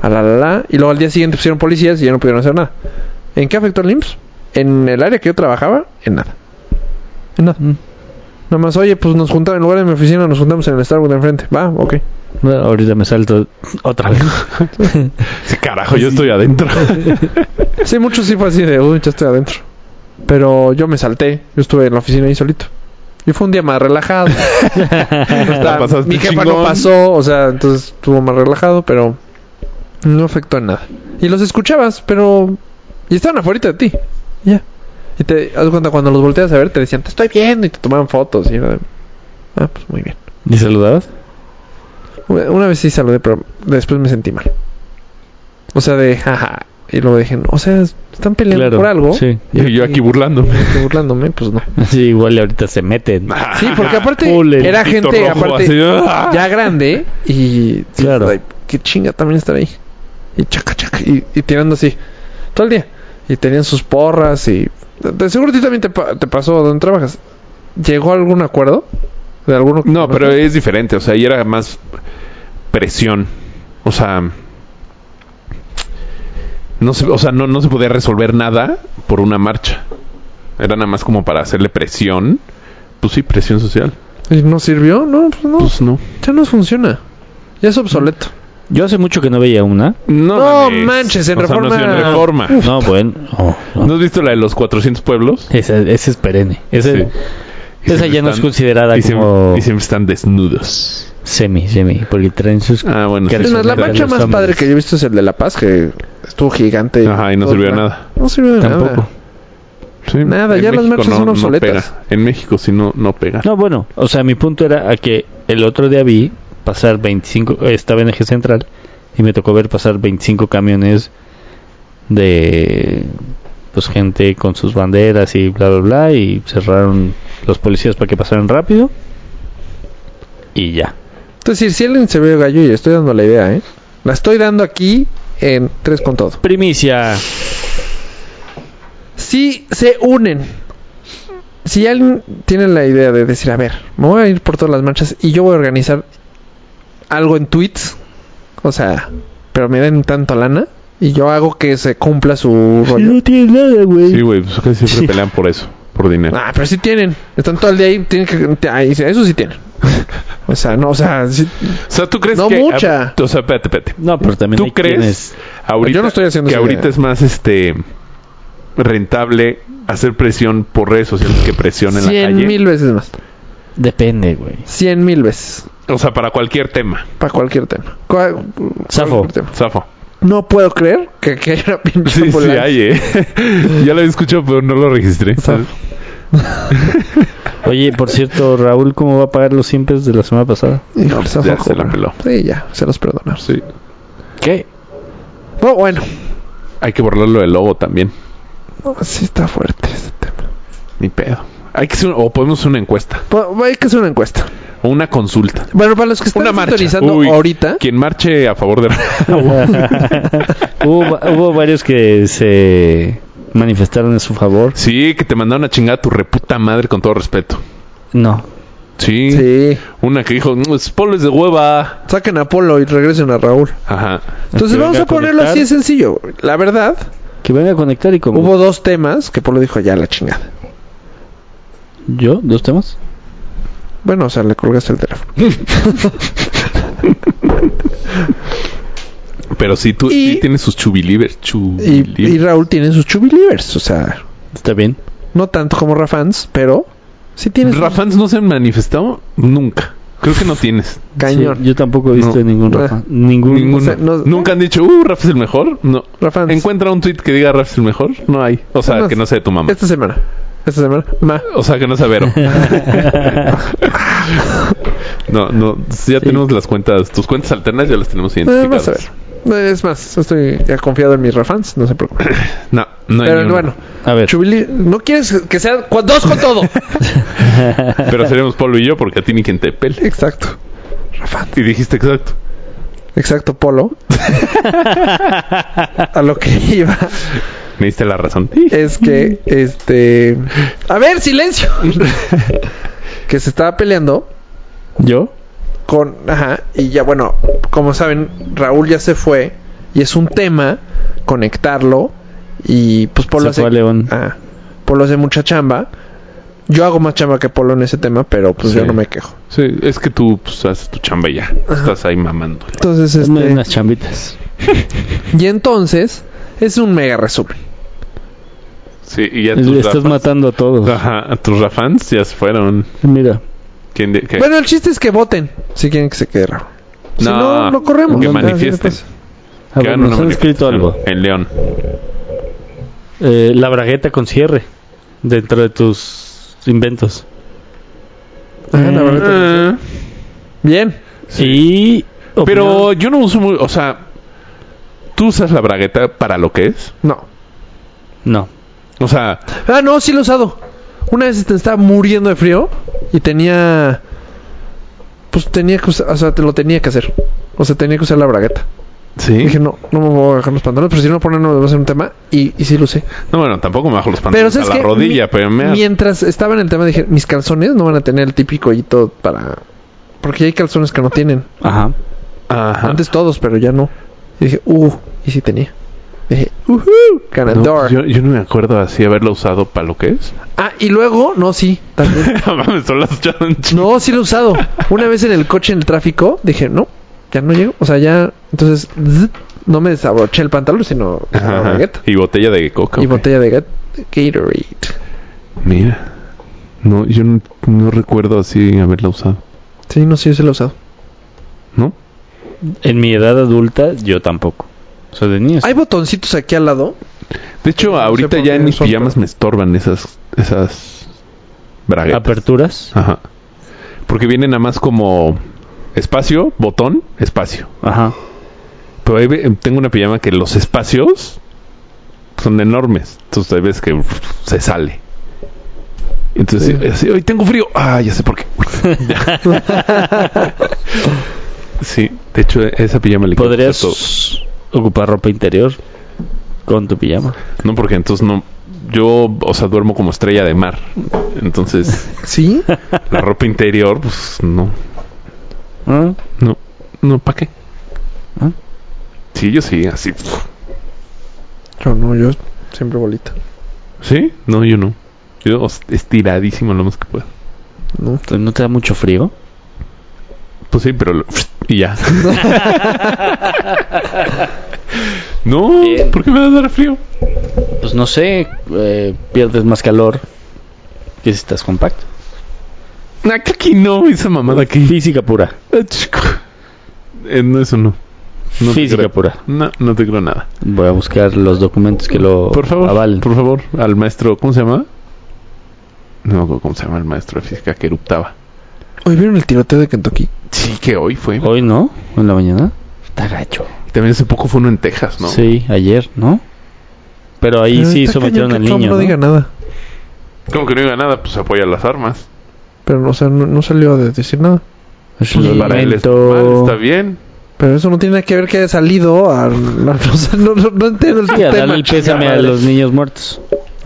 Speaker 1: a la la la. Y luego al día siguiente pusieron policías y ya no pudieron hacer nada. ¿En qué afectó el IMSS? En el área que yo trabajaba, en nada. En nada.
Speaker 2: Mm.
Speaker 1: Nada más, oye, pues nos juntamos en lugar de mi oficina, nos juntamos en el Starbucks de enfrente. Va, ok.
Speaker 2: Ahorita me salto otra vez.
Speaker 3: Sí, carajo, yo estoy adentro.
Speaker 1: Sí, muchos sí fue así de, uy, ya estoy adentro. Pero yo me salté, yo estuve en la oficina ahí solito. Y fue un día más relajado.
Speaker 3: La pasaste
Speaker 1: Mi jefa
Speaker 3: chingón.
Speaker 1: no pasó, o sea, entonces estuvo más relajado, pero no afectó en nada. Y los escuchabas, pero... Y estaban afuera de ti. Ya. Y te das cuenta, cuando los volteas a ver, te decían, te estoy viendo, y te tomaban fotos. Y era de, ah, pues muy bien.
Speaker 2: ¿Y saludabas?
Speaker 1: Una vez sí saludé, pero después me sentí mal. O sea, de jaja. Y luego dije, no, o sea, están peleando
Speaker 2: Claro,
Speaker 1: por algo.
Speaker 2: sí.
Speaker 3: Y yo aquí burlándome.
Speaker 1: Burlándome, pues no.
Speaker 2: Sí, igual y ahorita se meten.
Speaker 1: Sí, porque aparte era gente
Speaker 3: rojo,
Speaker 1: aparte
Speaker 3: así, ¡ah!
Speaker 1: ya grande y
Speaker 2: Claro.
Speaker 1: qué chinga también estar ahí. Y chaca chaca y, y tirando así todo el día. Y tenían sus porras y De seguro a ti también te, pa- te pasó donde trabajas. ¿Llegó a algún acuerdo? ¿De alguno que
Speaker 3: No, pero es diferente. O sea, ahí era más presión. O sea, no se, o sea, no, no se podía resolver nada por una marcha. Era nada más como para hacerle presión. Pues sí, presión social.
Speaker 1: ¿Y no sirvió? No, pues no.
Speaker 3: Pues no.
Speaker 1: ya no funciona. Ya es obsoleto.
Speaker 2: Yo hace mucho que no veía una.
Speaker 3: No,
Speaker 1: No manches, en
Speaker 3: O sea, no
Speaker 1: Reforma-
Speaker 3: sido en reforma.
Speaker 2: No, bueno. no, no.
Speaker 3: ¿No has visto la de los 400 pueblos?
Speaker 2: Esa, esa es perenne. Esa,
Speaker 3: Sí.
Speaker 2: Esa ya no es
Speaker 3: están-
Speaker 2: considerada
Speaker 3: y siempre-
Speaker 2: como
Speaker 3: y siempre están desnudos.
Speaker 2: semi, semi. Porque traen sus.
Speaker 3: Ah, bueno. Sí,
Speaker 1: la
Speaker 2: los
Speaker 1: más
Speaker 2: hombres.
Speaker 1: padre que yo he visto es el de La Paz, que estuvo gigante.
Speaker 3: Ajá, y no sirvió de nada.
Speaker 1: No sirvió de
Speaker 2: Tampoco.
Speaker 1: nada.
Speaker 3: Sí,
Speaker 1: Nada,
Speaker 3: en
Speaker 1: ya las
Speaker 3: México
Speaker 1: marchas son
Speaker 3: no
Speaker 1: obsoletas.
Speaker 3: pega. En México sí no, no pega.
Speaker 2: No, bueno, o sea, mi punto era a que el otro día vi pasar 25, eh, estaba en eje central y me tocó ver pasar 25 camiones de pues gente con sus banderas y bla bla bla y cerraron los policías para que pasaran rápido y ya.
Speaker 1: Entonces, si alguien se ve gallo, y estoy dando la idea, ¿eh? La estoy dando aquí en tres con todo.
Speaker 2: Primicia.
Speaker 1: Si se unen, si alguien tiene la idea de decir, a ver, me voy a ir por todas las marchas y yo voy a organizar algo en tweets, o sea, pero me den tanto lana y yo hago que se cumpla su rollo.
Speaker 2: tiene nada, güey.
Speaker 3: Sí, güey, pues casi siempre
Speaker 2: Sí.
Speaker 3: pelean por eso, por dinero.
Speaker 1: Ah, pero sí tienen. Están todo el día ahí. Tienen que, ahí, eso sí tienen. O sea, no, o sea, sí-
Speaker 3: O sea, ¿tú crees
Speaker 1: No
Speaker 3: que...
Speaker 1: mucha.
Speaker 3: O sea, espérate, espérate.
Speaker 2: No, pero también
Speaker 3: ¿Tú
Speaker 2: hay
Speaker 3: crees
Speaker 2: quienes-
Speaker 3: ahorita
Speaker 1: Yo no estoy haciendo
Speaker 3: que ahorita
Speaker 1: idea.
Speaker 3: es más este rentable hacer presión por redes sociales que presión en la
Speaker 1: cien
Speaker 3: calle?
Speaker 1: mil veces más.
Speaker 2: Depende, güey.
Speaker 1: Cien mil veces.
Speaker 3: O sea, para cualquier tema.
Speaker 1: Para cualquier tema. Cual-
Speaker 2: Zafo.
Speaker 1: cualquier tema.
Speaker 3: Zafo.
Speaker 1: No puedo creer que, que haya una pinche
Speaker 3: Sí, sí
Speaker 1: ambulancia.
Speaker 3: hay, ¿eh? ya lo había escuchado, pero no lo registré.
Speaker 2: Oye, por cierto, Raúl, ¿cómo va a pagar los simples de la semana pasada?
Speaker 3: No, pues ya se la peló.
Speaker 1: Sí, ya, se los perdonamos.
Speaker 3: Sí.
Speaker 2: ¿Qué?
Speaker 1: Oh, bueno,
Speaker 3: Hay que borrarlo del logo también.
Speaker 1: No, sí está fuerte este tema.
Speaker 3: Ni pedo. Hay que hacer, o podemos hacer una encuesta.
Speaker 1: Po- hay que hacer una encuesta.
Speaker 3: O una consulta.
Speaker 1: Bueno, para los que están
Speaker 3: Uy,
Speaker 1: ahorita,
Speaker 3: Quien marche a favor de...
Speaker 2: hubo, hubo varios que se manifestaron en su favor.
Speaker 3: sí, que te mandaron a chingar a tu reputa madre con todo respeto.
Speaker 2: No.
Speaker 3: Sí.
Speaker 1: sí,
Speaker 3: Una que dijo, "Mm, es polo es de hueva.
Speaker 1: saquen a Polo y regresen a Raúl.
Speaker 3: Ajá.
Speaker 1: Entonces vamos a ponerlo
Speaker 2: conectar,
Speaker 1: así de sencillo. La verdad,
Speaker 2: Que venga a conectar y como...
Speaker 1: hubo dos temas que Polo dijo ya la chingada.
Speaker 2: ¿Yo? ¿Dos temas?
Speaker 1: Bueno, o sea, le colgaste el teléfono.
Speaker 3: Pero sí, tú
Speaker 1: Y-
Speaker 3: sí tienes sus chubilivers.
Speaker 1: Y, y Raúl tiene sus chubilivers. O sea,
Speaker 2: Está bien.
Speaker 1: no tanto como Rafans, pero sí tiene sus-
Speaker 3: Rafans no se han manifestado nunca. Creo que no tienes.
Speaker 1: cañón.
Speaker 2: Sí, yo tampoco he visto
Speaker 3: No.
Speaker 2: ningún. Rafa. Ningún...
Speaker 3: Ninguno.
Speaker 1: o sea, no-
Speaker 3: Nunca han dicho, uh, Rafa es el mejor. No.
Speaker 1: Rafans.
Speaker 3: Encuentra un tweet que diga Rafa es el mejor. No hay. O sea,
Speaker 1: No,
Speaker 3: que no sea de tu mamá.
Speaker 1: Esta semana. Esta semana. Ma.
Speaker 3: O sea, que no sea Vero. no, no. Ya tenemos las cuentas. Tus cuentas alternas ya las tenemos
Speaker 1: Eh,
Speaker 3: identificadas.
Speaker 1: vas a ver. Eh, Es más, estoy ya confiado en mis Rafans. No se preocupen.
Speaker 3: No, no hay
Speaker 1: Pero bueno,
Speaker 2: A ver.
Speaker 1: chubili... ¿no quieres que sea cu- dos con todo?
Speaker 3: Pero seremos Polo y yo porque a ti ni quien te pele.
Speaker 1: exacto. Rafan.
Speaker 3: Y dijiste exacto.
Speaker 1: Exacto, Polo. a lo que iba
Speaker 3: Me diste la razón.
Speaker 1: es que, este... A ver, silencio. que se estaba peleando
Speaker 2: ¿Yo?
Speaker 1: con... Ajá, y ya bueno, como saben, Raúl ya se fue y es un tema conectarlo y pues Polo
Speaker 2: Se fue
Speaker 1: hace...
Speaker 2: a León.
Speaker 1: Ah, Polo hace mucha chamba. Yo hago más chamba que Polo en ese tema, pero pues
Speaker 3: Sí.
Speaker 1: yo no me quejo.
Speaker 3: Sí, es que tú pues, haces tu chamba y ya. Estás ahí mamando.
Speaker 1: Entonces, este...
Speaker 2: unas chambitas.
Speaker 1: Y entonces, es un mega resumen.
Speaker 3: Sí, y ya
Speaker 2: Le
Speaker 3: tus
Speaker 2: estás
Speaker 3: Rafans-
Speaker 2: matando a todos.
Speaker 3: Ajá, a tus Rafans ya se fueron.
Speaker 2: Mira.
Speaker 3: ¿Quién de- qué?
Speaker 1: Bueno, el chiste es que voten si quieren que se quede Raúl. Si
Speaker 3: No,
Speaker 1: no, lo corremos.
Speaker 3: que manifiesten.
Speaker 1: le.
Speaker 2: A ver, nos han escrito algo.
Speaker 3: En León.
Speaker 2: Eh, la bragueta con cierre. Dentro de tus inventos.
Speaker 1: Ah, la.
Speaker 3: Ah,
Speaker 1: Bien.
Speaker 2: Y...
Speaker 3: pero yo no uso muy... O sea, ¿tú usas la bragueta para lo que es?
Speaker 1: No.
Speaker 2: No.
Speaker 3: O sea,
Speaker 1: Ah, no, sí lo he usado. Una vez te estaba muriendo de frío y tenía. Pues tenía que usar, o sea, te lo tenía que hacer. O sea, tenía que usar la bragueta.
Speaker 3: Sí.
Speaker 1: Dije, no, no me voy a bajar los pantalones, pero si no ponen no va a ser un tema. Y, y sí lo sé.
Speaker 3: No, bueno, tampoco me bajo los
Speaker 1: Pero
Speaker 3: pantalones
Speaker 1: ¿sabes
Speaker 3: a la rodilla,
Speaker 1: Mi-
Speaker 3: pero me...
Speaker 1: Mientras estaba en el tema, dije, mis calzones no van a tener el típico hoyito para... Porque hay calzones que no tienen.
Speaker 2: Ajá.
Speaker 3: Ajá.
Speaker 1: Antes todos, pero ya no. Y dije, uh, y sí tenía. Dije, uhu,
Speaker 3: No,
Speaker 1: ganador.
Speaker 3: yo, yo no me acuerdo así haberlo usado para lo que es.
Speaker 1: Ah, y luego, no, sí, también. No, sí lo he usado. Una vez en el coche en el tráfico, dije, no, ya no llego. O sea, ya, entonces, zzz, no me desabroché el pantalón, sino
Speaker 3: Ajá,
Speaker 1: la.
Speaker 3: Y botella de coca.
Speaker 1: Y
Speaker 3: ok.
Speaker 1: botella de Gat- Gatorade.
Speaker 3: Mira. No, yo no, no recuerdo así haberla usado.
Speaker 1: Sí, no yo sí lo he usado.
Speaker 3: ¿No?
Speaker 2: En mi edad adulta, yo tampoco. O sea, de niños.
Speaker 1: Hay botoncitos aquí al lado.
Speaker 3: De hecho,
Speaker 1: No
Speaker 3: ahorita ya en mis pijamas me estorban esas esas braguetas.
Speaker 2: Aperturas.
Speaker 3: Ajá. Porque vienen nada más como espacio, botón, espacio.
Speaker 2: Ajá.
Speaker 3: Pero ahí ve- tengo una pijama que los espacios son enormes. Entonces hay veces que se sale. Entonces,
Speaker 1: Sí.
Speaker 3: así, hoy tengo frío. Ah, ya sé por qué. sí, de hecho, esa pijama le.
Speaker 2: Podrías ocupar ropa interior con tu pijama.
Speaker 3: No, porque entonces no. Yo, o sea, duermo como estrella de mar. Entonces,
Speaker 1: Sí.
Speaker 3: la ropa interior, pues no.
Speaker 2: ¿Ah?
Speaker 3: No, no, ¿para qué?
Speaker 2: ¿Ah?
Speaker 3: Sí, yo sí, así.
Speaker 1: Yo no, yo siempre bolita.
Speaker 3: ¿Sí? No, yo no. Yo estiradísimo lo más que puedo.
Speaker 1: No.
Speaker 2: ¿No te da mucho frío?
Speaker 3: Pues sí, pero... lo- y ya. no,
Speaker 2: Bien.
Speaker 3: ¿por qué me va a dar frío?
Speaker 2: Pues no sé, eh, pierdes más calor que si estás compacto.
Speaker 3: Aquí no, esa mamada aquí.
Speaker 2: Física pura.
Speaker 3: Eh, no, eso no. No
Speaker 2: Física
Speaker 3: creo.
Speaker 2: pura.
Speaker 3: No, no te creo nada.
Speaker 2: Voy a buscar los documentos que lo
Speaker 3: Por favor,
Speaker 2: avalen.
Speaker 3: por favor, al maestro, ¿cómo se llama? No cómo se llama el maestro de física que eruptaba.
Speaker 1: Hoy vieron el tiroteo de Kentucky.
Speaker 3: Sí, que hoy fue.
Speaker 2: Hoy no, en la mañana. Está gacho.
Speaker 3: También hace poco fue uno en Texas, ¿no?
Speaker 2: Sí, ayer, ¿no? Pero ahí
Speaker 1: Pero
Speaker 2: sí
Speaker 1: está
Speaker 2: sometieron al niño.
Speaker 1: no
Speaker 2: ¿no?
Speaker 1: diga nada.
Speaker 3: Como que no diga nada, pues apoya las armas.
Speaker 1: Pero, o sea, no, no salió a decir nada.
Speaker 2: Es
Speaker 3: Pues
Speaker 2: el
Speaker 3: para él es
Speaker 2: momento-
Speaker 3: normal, está bien.
Speaker 1: Pero eso no tiene nada que ver que haya salido a... o sea, no, no, no entiendo el
Speaker 2: Sí, a
Speaker 1: tema.
Speaker 2: darle el pésame a los niños muertos.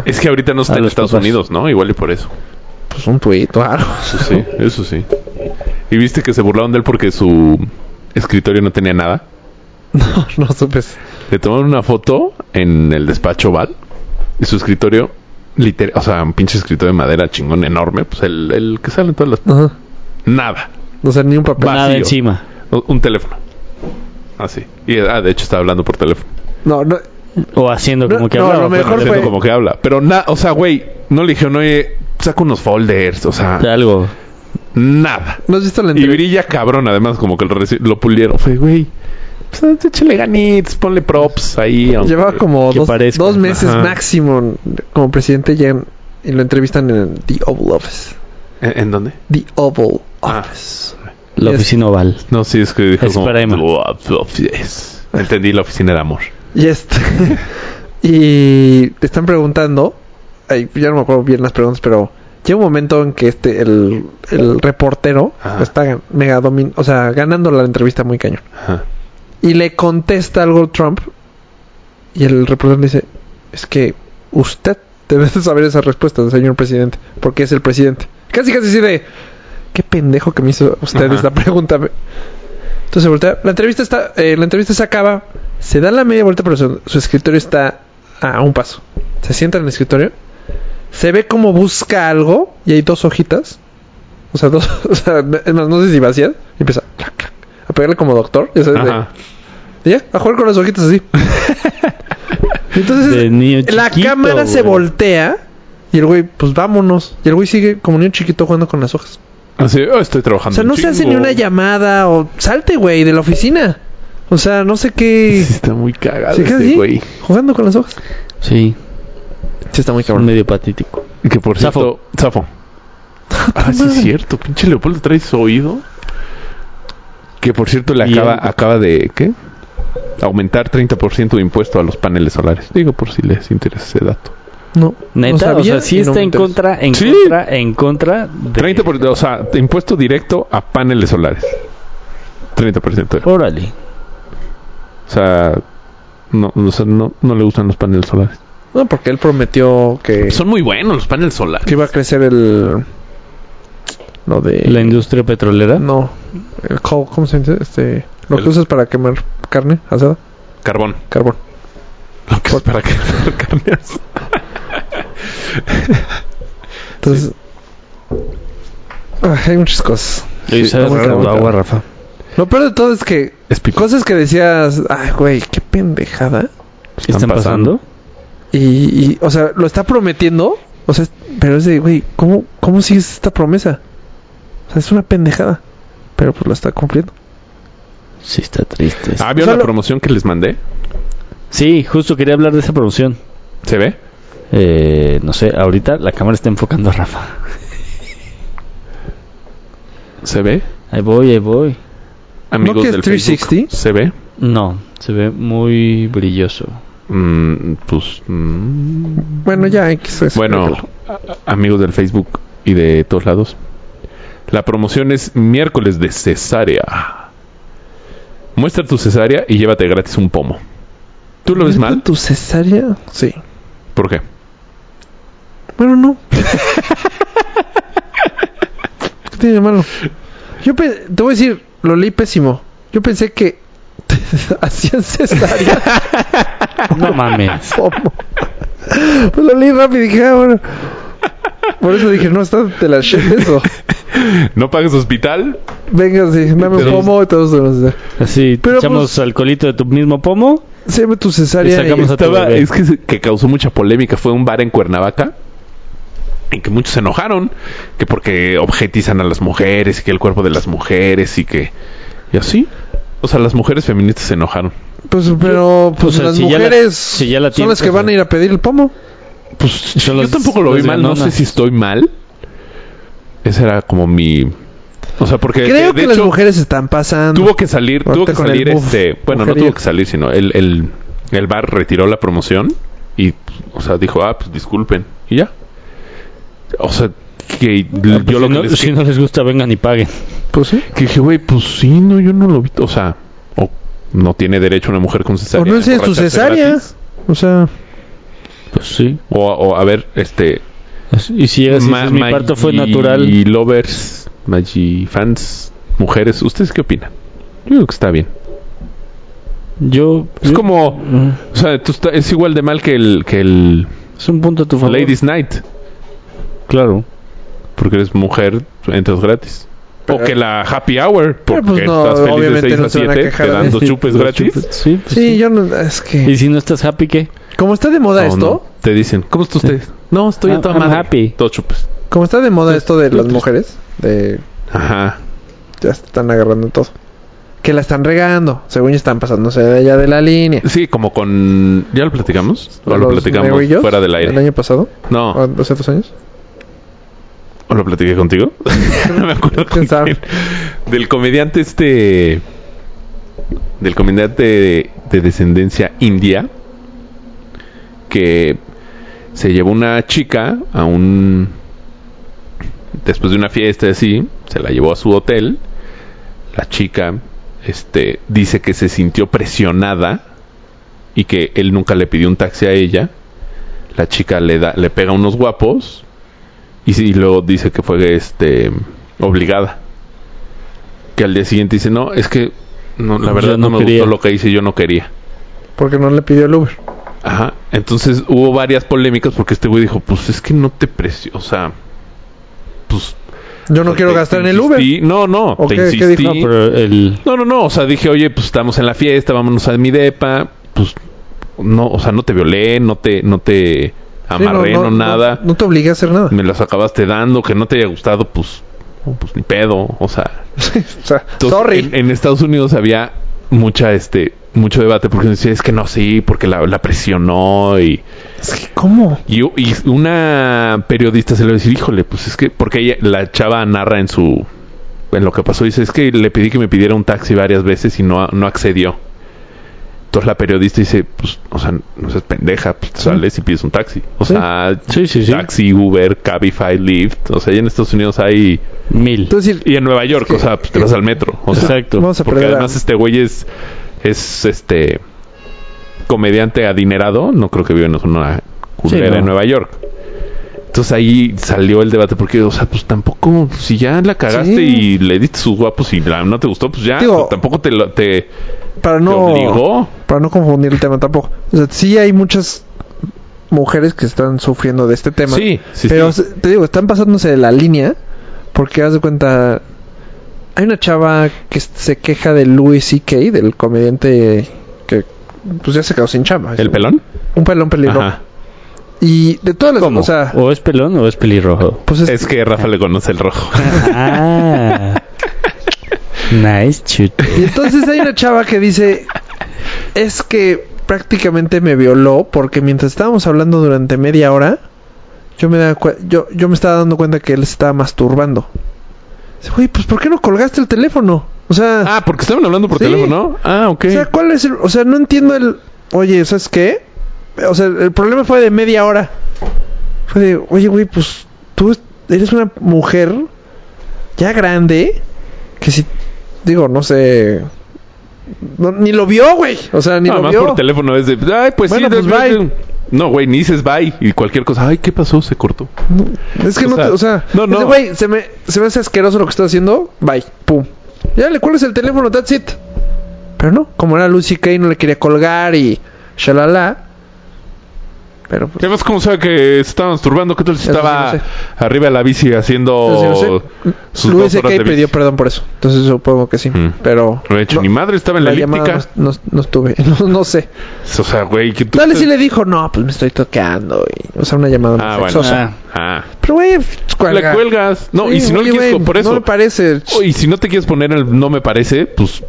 Speaker 3: Es que ahorita no está
Speaker 2: A
Speaker 3: en Estados
Speaker 2: papás.
Speaker 3: Unidos, ¿no? Igual y por eso.
Speaker 1: Pues un tuit, claro.
Speaker 3: Eso sí, eso sí. ¿Y viste que se burlaron de él porque su escritorio no tenía nada?
Speaker 1: No, no supes.
Speaker 3: Le tomaron una foto en el despacho Val y su escritorio, literal, o sea, un pinche escritorio de madera chingón enorme, pues el, el que sale en todas las...
Speaker 1: Ajá.
Speaker 3: Nada.
Speaker 1: O sea, ni un papel.
Speaker 2: Nada encima.
Speaker 3: O- Un teléfono. Así. Y, ah, de hecho estaba hablando por teléfono.
Speaker 1: No, no.
Speaker 2: O haciendo
Speaker 1: No,
Speaker 2: como que
Speaker 1: no, lo mejor
Speaker 2: teléfono.
Speaker 1: fue-
Speaker 3: como que habla. Pero nada, o sea, güey, no le dijeron, oye, saca unos folders, o sea,
Speaker 2: Algo.
Speaker 3: nada.
Speaker 1: ¿No has visto la
Speaker 3: Y brilla cabrón, además, como que lo, pulieron. Fue, güey, pues échale ganitos, ponle props ahí. aunque-
Speaker 1: Llevaba como dos, meses
Speaker 3: Ajá.
Speaker 1: máximo como presidente ya en- y lo entrevistan en The Oval Office.
Speaker 3: ¿En, en dónde?
Speaker 1: The Oval
Speaker 3: Ah.
Speaker 1: Office.
Speaker 2: La oficina oval.
Speaker 3: No, sí, es que dijo
Speaker 2: Es
Speaker 3: como... Entendí la oficina de amor.
Speaker 1: Y este y te están preguntando, ay, ya no me acuerdo bien las preguntas, pero llega un momento en que este el, el reportero
Speaker 3: Ajá.
Speaker 1: está mega domin, o sea, ganando la entrevista muy cañón.
Speaker 3: Ajá.
Speaker 1: Y le contesta algo Trump y el reportero le dice, "Es que usted debe de saber esa respuesta, señor presidente, porque es el presidente." Casi casi así de qué pendejo que me hizo usted
Speaker 3: Ajá.
Speaker 1: esta pregunta. Entonces voltea. La entrevista está, eh, la entrevista se acaba, se da la media vuelta, pero su, su escritorio está a un paso. Se sienta en el escritorio, se ve como busca algo y hay dos hojitas, o sea, dos, o sea, es más, no sé si vacías, y empieza clac, clac, a pegarle como doctor, ya sabes, de-
Speaker 3: Ajá.
Speaker 1: y ya, a jugar con las hojitas así. Entonces la cámara se voltea y el güey, pues vámonos. Y el güey sigue como niño chiquito jugando con las hojas.
Speaker 3: Así, oh, estoy
Speaker 1: O
Speaker 3: trabajando.
Speaker 1: sea, no
Speaker 3: un
Speaker 1: se hace
Speaker 3: chingo.
Speaker 1: ni una llamada o salte, güey, de la oficina. O sea, no sé qué.
Speaker 3: Sí, está muy cagado
Speaker 1: Se queda
Speaker 3: este güey.
Speaker 1: jugando con las hojas.
Speaker 2: Sí,
Speaker 1: Sí, está muy
Speaker 2: un
Speaker 1: cabrón.
Speaker 2: medio patético.
Speaker 3: Que por
Speaker 2: Zafo.
Speaker 3: cierto... Zafo. Ah, sí es cierto. Pinche Leopoldo trae su oído. Que por cierto le acaba,
Speaker 2: el-
Speaker 3: acaba de... ¿Qué? Aumentar 30% de impuesto a los paneles solares. Digo por si les interesa ese dato.
Speaker 1: No.
Speaker 2: Neta,
Speaker 1: no sabía
Speaker 2: o sea, sí
Speaker 1: no
Speaker 2: está
Speaker 1: me
Speaker 2: en contra, en
Speaker 3: Sí.
Speaker 2: contra, en contra de...
Speaker 3: 30%, o sea, impuesto directo a paneles solares. 30%.
Speaker 2: Órale.
Speaker 3: O sea, no, o sea, no, no le gustan los paneles solares.
Speaker 1: No, porque él prometió que,
Speaker 3: Son muy buenos los paneles solares.
Speaker 1: que iba a crecer el... Lo de...
Speaker 2: La industria petrolera.
Speaker 1: No. El coal, ¿cómo se dice? Este, lo que
Speaker 3: El-
Speaker 1: usas para quemar carne asada.
Speaker 3: Carbón.
Speaker 1: Carbón.
Speaker 3: Lo que es para que carne asada.
Speaker 1: Entonces... ah, hay muchas cosas.
Speaker 2: Y
Speaker 3: Sí,
Speaker 1: cabrón.
Speaker 2: agua, Rafa.
Speaker 1: Lo peor de todo es que... Cosas que decías... Ay, güey, qué pendejada.
Speaker 2: ¿Qué están pasando?
Speaker 1: Y, y, o sea, lo está prometiendo. O sea, es- pero es de, güey, ¿cómo, ¿cómo sigues esta promesa? O sea, es una pendejada. Pero pues lo está cumpliendo.
Speaker 2: Sí, está triste.
Speaker 3: Ah, ¿vio
Speaker 1: Solo-
Speaker 3: la promoción que les mandé?
Speaker 2: Sí, justo quería hablar de esa promoción.
Speaker 3: ¿Se ve?
Speaker 2: Eh, no sé, ahorita la cámara está enfocando a Rafa.
Speaker 3: ¿Se ve?
Speaker 2: Ahí voy, ahí voy.
Speaker 3: Amigos
Speaker 1: que es
Speaker 3: del
Speaker 1: 360?
Speaker 3: Facebook. ¿Se ve?
Speaker 2: No, se ve muy brilloso.
Speaker 3: Mm, pues... mm,
Speaker 1: Bueno, ya, X. es-
Speaker 3: Bueno, a- amigos del Facebook y de todos lados. La promoción es miércoles de cesárea. Muestra tu cesárea y llévate gratis un pomo. ¿Tú lo ves
Speaker 1: ¿Neta
Speaker 3: mal?
Speaker 1: ¿Tu cesárea? Sí.
Speaker 3: ¿Por qué?
Speaker 1: Bueno, no. ¿Qué tiene de malo? Yo te voy a decir, lo leí pésimo. Yo pensé que hacían cesárea.
Speaker 2: No mames.
Speaker 1: ¿Cómo? Pues lo leí rápido y dije, ah, bueno. Por eso dije, no, está de la shit eso.
Speaker 3: ¿No pagues hospital?
Speaker 1: Venga, sí, dame un pomo y todos los
Speaker 2: Así,
Speaker 1: Pero,
Speaker 2: echamos
Speaker 1: pues-
Speaker 2: alcoholito de tu mismo pomo.
Speaker 1: Se llama tu cesárea.
Speaker 2: Y sacamos
Speaker 1: y-
Speaker 2: a tu
Speaker 3: Estaba,
Speaker 2: bebé.
Speaker 3: es que, que causó mucha polémica. Fue un bar en Cuernavaca en que muchos se enojaron. Que porque objetizan a las mujeres y que el cuerpo de las mujeres y que... Y así. O sea, las mujeres feministas se enojaron.
Speaker 1: Pues, pero pues
Speaker 2: o sea,
Speaker 1: las
Speaker 2: si ya la-
Speaker 1: mujeres
Speaker 2: si ya la
Speaker 1: son
Speaker 2: tienes,
Speaker 1: las que
Speaker 2: o
Speaker 1: van a ir a pedir el pomo.
Speaker 3: Pues
Speaker 2: Son
Speaker 3: yo
Speaker 2: las-
Speaker 3: tampoco lo vi mal. No sé si estoy mal. Esa era como mi... O sea, porque...
Speaker 1: Creo
Speaker 3: de- de
Speaker 1: que las
Speaker 3: hecho,
Speaker 1: mujeres están pasando.
Speaker 3: Tuvo que salir, tuvo que salir este... Bueno, no tuvo que salir, sino el, el, el bar retiró la promoción y, o sea, dijo, ah, pues disculpen. Y ya. O sea, que
Speaker 2: Ah,
Speaker 3: yo
Speaker 2: pues
Speaker 3: lo
Speaker 2: si,
Speaker 3: que
Speaker 2: no,
Speaker 3: les-
Speaker 2: si no les gusta, vengan y paguen.
Speaker 1: Pues sí.
Speaker 3: que dije, güey, pues sí, no, yo no lo vi. O sea, o no tiene derecho una mujer con cesárea.
Speaker 1: O no
Speaker 3: a
Speaker 1: enseñes tu
Speaker 3: emborracharse
Speaker 1: cesárea.
Speaker 3: gratis.
Speaker 1: O sea,
Speaker 2: Pues sí.
Speaker 3: O, o a ver, este...
Speaker 2: Y si llegas y dices, mi parto fue natural.
Speaker 3: lovers, Magi fans, mujeres, ¿ustedes qué opinan? Yo digo que está bien.
Speaker 2: Yo.
Speaker 3: Es
Speaker 2: yo-
Speaker 3: como,
Speaker 2: Mm,
Speaker 3: o sea, tú está- es igual de mal que el que el
Speaker 2: Es un punto a tu favor.
Speaker 3: Ladies Night,
Speaker 2: Claro.
Speaker 3: porque eres mujer, entras gratis.
Speaker 1: Pero-
Speaker 3: o que la Happy Hour, porque
Speaker 1: pues no,
Speaker 3: estás feliz de
Speaker 1: obviamente
Speaker 3: 6
Speaker 1: no
Speaker 3: a
Speaker 1: se van a
Speaker 3: 7,
Speaker 1: quejar
Speaker 3: te dan dos chupes
Speaker 2: los
Speaker 3: gratis.
Speaker 2: chupes, Sí, pues
Speaker 1: sí,
Speaker 2: sí.
Speaker 1: yo no, es que
Speaker 2: Y si no estás happy, ¿qué?
Speaker 1: como está de moda
Speaker 3: No,
Speaker 1: esto,
Speaker 3: no, te dicen, ¿cómo está usted? No, estoy a
Speaker 2: I'm-
Speaker 3: toda
Speaker 2: I'm
Speaker 3: madre.
Speaker 2: happy.
Speaker 3: Dos chupes.
Speaker 1: como está de moda esto de las mujeres, de
Speaker 3: Ajá.
Speaker 1: ya están agarrando todo. Que la están regando, según ya están pasándose de allá de la línea.
Speaker 3: Sí, como con... ¿Ya lo platicamos? ¿O lo platicamos fuera del aire?
Speaker 1: El año pasado,
Speaker 3: No.
Speaker 1: hace dos años.
Speaker 3: ¿O lo platiqué contigo? no me acuerdo con. Del comediante este... Del comediante de, de descendencia india. Que se llevó una chica a un... Después de una fiesta así, se la llevó a su hotel. La chica este, dice que se sintió presionada y que él nunca le pidió un taxi a ella. La chica le da, le pega unos guapos y, sí, y luego dice que fue este obligada. Que al día siguiente dice, no, es que no, la
Speaker 2: Yo
Speaker 3: verdad no,
Speaker 2: no
Speaker 3: me
Speaker 2: quería".
Speaker 3: gustó lo que hice, yo no quería.
Speaker 1: Porque no le pidió el Uber.
Speaker 3: Ajá. Entonces hubo varias polémicas porque este güey dijo, pues es que no te precio, o sea, pues...
Speaker 1: Yo no
Speaker 3: te-
Speaker 1: quiero
Speaker 3: te
Speaker 1: gastar en el Uber.
Speaker 3: No, no,
Speaker 1: ¿O
Speaker 3: te
Speaker 1: qué- qué
Speaker 3: insistí.
Speaker 1: dijo?
Speaker 2: No, pero el.
Speaker 3: No, no, no, o sea, dije, oye, pues estamos en la fiesta, vámonos a mi depa, pues no, o sea, no te violé, no te, no te
Speaker 1: Sí,
Speaker 3: amarré, no, nada,
Speaker 1: No, te obligué a hacer nada.
Speaker 3: me las acabaste dando, que no te haya gustado, pues, pues ni pedo, o sea.
Speaker 1: o sea,
Speaker 3: Entonces,
Speaker 1: sorry.
Speaker 3: En, en Estados Unidos había mucha, este, mucho debate porque decía, es que no, sí, porque la, la presionó y,
Speaker 1: Es que, ¿Cómo?
Speaker 3: y, y una periodista se le va a decir, híjole, pues es que, porque ella, la chava narra en su, en lo que pasó, dice, es que le pedí que me pidiera un taxi varias veces y no, no accedió. Entonces la periodista dice, pues, o sea, no seas pendeja, pues sales y pides un taxi. O
Speaker 1: Sí.
Speaker 3: sea,
Speaker 2: Sí, sí, sí.
Speaker 3: taxi, Uber, Cabify, Lyft. O sea, ya en Estados Unidos hay...
Speaker 2: Mil.
Speaker 1: Entonces,
Speaker 3: Y en Nueva York, o sea, pues te vas al metro. O sea,
Speaker 2: Exacto.
Speaker 1: vamos a
Speaker 3: porque además este güey es es este comediante adinerado, no creo que vive en una culera
Speaker 2: Sí, no.
Speaker 3: en Nueva York. Entonces ahí salió el debate porque, o sea, pues tampoco, si ya la cagaste
Speaker 1: Sí.
Speaker 3: y le diste sus guapos y la- no te gustó, pues ya,
Speaker 1: Digo,
Speaker 3: tampoco te, lo- te,
Speaker 1: Para no...
Speaker 3: obligó.
Speaker 1: Para no confundir el tema tampoco. O sea, sí hay muchas mujeres que están sufriendo de este tema.
Speaker 3: Sí, sí,
Speaker 1: Pero
Speaker 3: sí.
Speaker 1: te digo, están pasándose de la línea porque haz de cuenta... Hay una chava que se queja de Louis C.K., del comediante que pues ya se quedó sin chamba.
Speaker 3: ¿El pelón?
Speaker 1: Un pelón pelirrojo.
Speaker 3: Ajá.
Speaker 1: Y de todas las...
Speaker 2: ¿Cómo?
Speaker 1: O sea,
Speaker 2: ¿O es pelón o es pelirrojo?
Speaker 1: pues es,
Speaker 3: Es que Rafa le conoce el rojo.
Speaker 2: ah. Nice chute.
Speaker 1: Y entonces hay una chava que dice, es que prácticamente me violó porque mientras estábamos hablando durante media hora, yo me, daba yo, yo me estaba dando cuenta que él se estaba masturbando. Dice, güey, pues ¿por qué no colgaste el teléfono? O sea,
Speaker 3: Ah, porque estaban hablando por
Speaker 1: Sí.
Speaker 3: teléfono. Ah, ok.
Speaker 1: o sea, ¿cuál es el...? O sea, no entiendo el... Oye, ¿sabes qué? O sea, el problema fue de media hora. Fue de, oye, güey, pues tú eres una mujer ya grande que si... Digo, no sé... no- ni lo vio, güey. O sea, ni
Speaker 3: Nada
Speaker 1: lo
Speaker 3: más
Speaker 1: vio.
Speaker 3: por teléfono es de, ay, pues
Speaker 1: Bueno,
Speaker 3: sí,
Speaker 1: pues bye.
Speaker 3: No, güey, ni dices bye y cualquier cosa. Ay, ¿qué pasó? Se cortó.
Speaker 1: Es que
Speaker 3: O
Speaker 1: no
Speaker 3: sea,
Speaker 1: te, o sea,
Speaker 3: no, no.
Speaker 1: güey, se me, se me hace asqueroso lo que estás haciendo. Bye, pum. Ya le cuelgas el teléfono, that's it. Pero no, como era Lucy Kay, no le quería colgar y shalala. Pero pues,
Speaker 3: Además, como sabe que se estaba masturbando? ¿Qué tal si
Speaker 1: sí
Speaker 3: estaba
Speaker 1: no sé.
Speaker 3: arriba de la bici haciendo
Speaker 1: sí, no sé.
Speaker 3: sus
Speaker 1: Louis
Speaker 3: dos horas de
Speaker 1: pidió
Speaker 3: bici?
Speaker 1: perdón por eso. Entonces supongo que sí.
Speaker 3: Mm.
Speaker 1: Pero.
Speaker 3: No he hecho
Speaker 1: no,
Speaker 3: ni madre, estaba en la,
Speaker 1: la
Speaker 3: elíptica.
Speaker 1: no, no- estuve. No, sé.
Speaker 3: O sea, güey, que tú...
Speaker 1: Dale si le dijo, no, pues me estoy toqueando. Y, o sea, una llamada
Speaker 3: Ah, bueno.
Speaker 1: sexosa.
Speaker 3: Ah.
Speaker 1: Pero, güey,
Speaker 3: Le
Speaker 1: cuelga.
Speaker 3: cuelgas. No,
Speaker 1: Sí,
Speaker 3: y si no
Speaker 1: oye,
Speaker 3: le quieres... por eso.
Speaker 1: No me parece.
Speaker 3: Oh, y si no te quieres poner el no me parece, pues...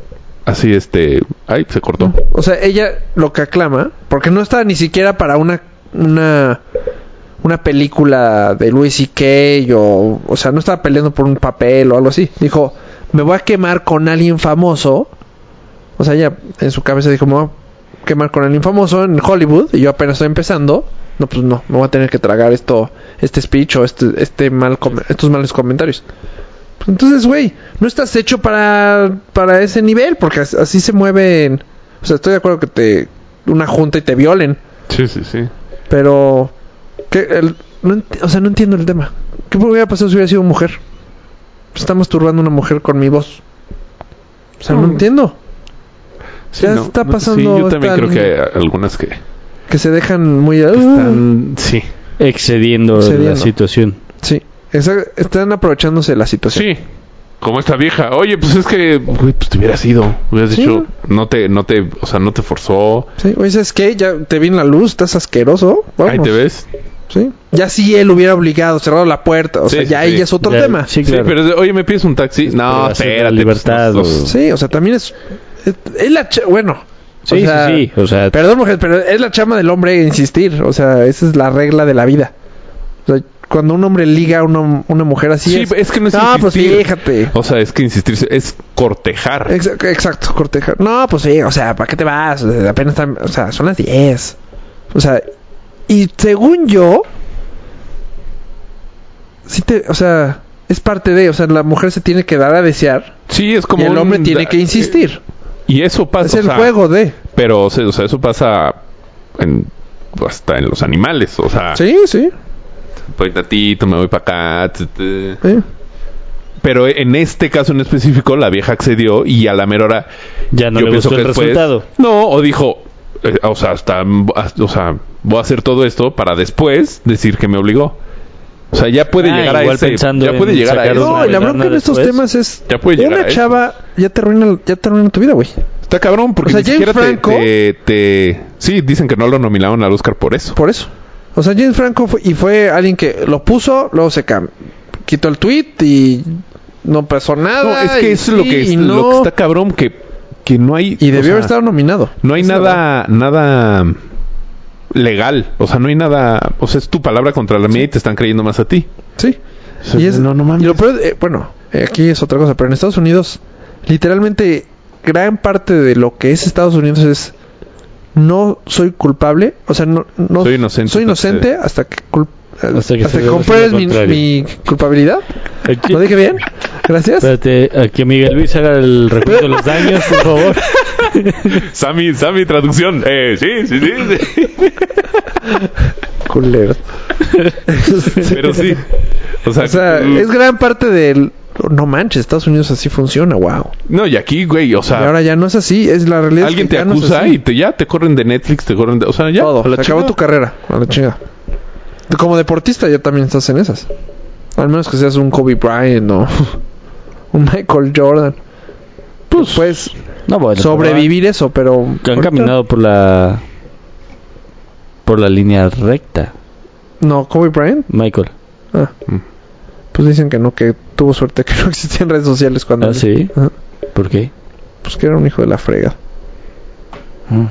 Speaker 3: Así, este... Ay, se cortó.
Speaker 1: O sea, ella lo que aclama, porque no estaba ni siquiera para una una una película de Louis C.K. o o sea, no estaba peleando por un papel o algo así. Dijo, "Me voy a quemar con alguien famoso." O sea, ella en su cabeza dijo, "Me voy a quemar con alguien famoso en Hollywood y yo apenas estoy empezando." No, pues no, me voy a tener que tragar esto este speech o este este mal estos malos comentarios. Pues entonces, güey, no estás hecho para, para ese nivel, porque as- así se mueven. O sea, estoy de acuerdo que te. Una junta y te violen,
Speaker 3: Sí, sí, sí.
Speaker 1: Pero. Que el, no o sea, no entiendo el tema. ¿Qué hubiera pasado si hubiera sido mujer? Se está masturbando una mujer con mi voz. O sea, no,
Speaker 3: No.
Speaker 1: entiendo.
Speaker 3: Sí,
Speaker 1: Ya está pasando
Speaker 3: Sí, yo también creo que hay algunas que
Speaker 1: Que se dejan muy.
Speaker 3: están... Sí.
Speaker 2: Excediendo,
Speaker 1: Excediendo.
Speaker 2: la situación.
Speaker 1: Sí, Esa- están aprovechándose de la situación.
Speaker 3: Sí. Como esta vieja. Oye, pues es que, güey, pues te hubieras ido. Hubieras
Speaker 1: Sí.
Speaker 3: dicho, no te, no te, o sea, no te forzó.
Speaker 1: Sí, oye, ¿sabes qué? Ya te vi en la luz, estás asqueroso. Vamos.
Speaker 3: Ahí te ves.
Speaker 1: Sí. Ya si él hubiera obligado, cerrado la puerta, o
Speaker 3: Sí,
Speaker 1: sea, ya
Speaker 3: sí,
Speaker 1: ahí es otro
Speaker 2: Ya,
Speaker 1: tema.
Speaker 2: Sí,
Speaker 3: Sí,
Speaker 2: claro.
Speaker 3: pero oye, ¿me pides un taxi? No, espérate. pues,
Speaker 2: libertad,
Speaker 3: los- los-
Speaker 1: Sí, o sea, también es. Es, es la. Bueno.
Speaker 2: Sí,
Speaker 1: o
Speaker 2: sí, sí. O sea,
Speaker 1: Perdón, mujer, pero es la chama del hombre insistir. O sea, esa es la regla de la vida. O sea, cuando un hombre liga a una, una mujer así.
Speaker 3: Sí,
Speaker 1: es,
Speaker 3: es que no es
Speaker 1: No, pues
Speaker 3: insistir.
Speaker 1: fíjate.
Speaker 3: O sea, es que insistirse es cortejar.
Speaker 1: Exa- Exacto, cortejar. No, pues sí, o sea, ¿para qué te vas? Apenas están, o sea, son las 10. O sea, y según yo, sí te, o sea, es parte de, o sea, la mujer se tiene que dar a desear
Speaker 3: Sí, es como
Speaker 1: y el
Speaker 3: un-
Speaker 1: hombre tiene que insistir.
Speaker 3: Y eso pasa.
Speaker 1: es
Speaker 3: o
Speaker 1: el
Speaker 3: sea,
Speaker 1: juego de.
Speaker 3: Pero, o sea, o sea, eso pasa en, hasta en los animales. O sea,
Speaker 1: Sí, sí.
Speaker 3: Voy tantito, me voy para acá.
Speaker 1: sí.
Speaker 3: Pero en este caso en específico, la vieja accedió y a la mera hora.
Speaker 2: ya no
Speaker 3: yo
Speaker 2: le
Speaker 3: pienso
Speaker 2: gustó
Speaker 3: que
Speaker 2: el
Speaker 3: después-
Speaker 2: resultado.
Speaker 3: No, o dijo, eh, o sea, hasta, o sea, voy a hacer todo esto para después decir que me obligó. O sea, ya puede
Speaker 2: Ah,
Speaker 3: llegar a
Speaker 2: igual
Speaker 3: ese,
Speaker 2: pensando
Speaker 3: ya puede llegar a eso.
Speaker 1: No, y la bronca en estos
Speaker 2: después.
Speaker 1: temas es
Speaker 3: Ya puede llegar a
Speaker 1: una
Speaker 3: eso.
Speaker 1: chava ya te arruina, ya te arruina tu vida, güey.
Speaker 3: Está cabrón porque
Speaker 1: O sea,
Speaker 3: ni
Speaker 1: James
Speaker 3: siquiera te-
Speaker 1: Franco-
Speaker 3: te, te- Sí, dicen que no lo nominaron al Oscar por eso.
Speaker 1: Por eso. O sea, James Franco fue, y fue alguien que lo puso, luego se cam quitó el tweet y no pasó nada.
Speaker 3: No, es que
Speaker 1: y
Speaker 3: eso es lo que, es- lo que está cabrón, que, que no hay...
Speaker 1: Y debió haber estado nominado.
Speaker 3: No hay nada, nada legal. O sea, no hay nada... O sea, es tu palabra contra la mía y te están creyendo más a ti.
Speaker 1: Sí.
Speaker 3: O sea,
Speaker 1: Y, es,
Speaker 3: no, no mames.
Speaker 1: y lo peor, eh, bueno, eh, aquí es otra cosa, pero en Estados Unidos, literalmente, gran parte de lo que es Estados Unidos es no soy culpable, o sea, no, no
Speaker 3: Soy inocente
Speaker 1: soy inocente hasta que,
Speaker 2: Hasta que
Speaker 1: hasta que compruebes mi, culpabilidad.
Speaker 2: Aquí-
Speaker 1: ¿Lo dije bien? Gracias.
Speaker 2: Espérate, a que Miguel Luis haga el recuento de los daños, por favor.
Speaker 3: Sammy, Sammy, traducción. Eh, sí, sí, sí. sí.
Speaker 1: Culero.
Speaker 3: Pero sí. O sea,
Speaker 1: O sea,
Speaker 3: tú-
Speaker 1: es gran parte del... No manches, Estados Unidos así funciona, wow.
Speaker 3: No, y aquí, güey, o
Speaker 1: y
Speaker 3: sea,
Speaker 1: ahora ya no es así, es la realidad. es
Speaker 3: alguien
Speaker 1: que
Speaker 3: te
Speaker 1: no
Speaker 3: acusa y te, ya te corren de Netflix, te corren de... O sea, ya.
Speaker 1: Todo,
Speaker 3: a la
Speaker 1: se acabó tu carrera, a la chingada. Como deportista ya también estás en esas. Al menos que seas un Kobe Bryant o un Michael Jordan. Pues puedes
Speaker 2: No, bueno,
Speaker 1: sobrevivir eso, pero...
Speaker 2: pero Han
Speaker 1: ahorita-
Speaker 2: caminado por la. por la línea recta,
Speaker 1: No, Kobe Bryant.
Speaker 2: Michael.
Speaker 1: Ah.
Speaker 3: Mm.
Speaker 1: Pues dicen que no, que tuvo suerte que no existían redes sociales cuando...
Speaker 2: Ah, sí.
Speaker 1: Ajá.
Speaker 2: ¿Por qué?
Speaker 1: Pues que era un hijo de la frega.
Speaker 2: Mm.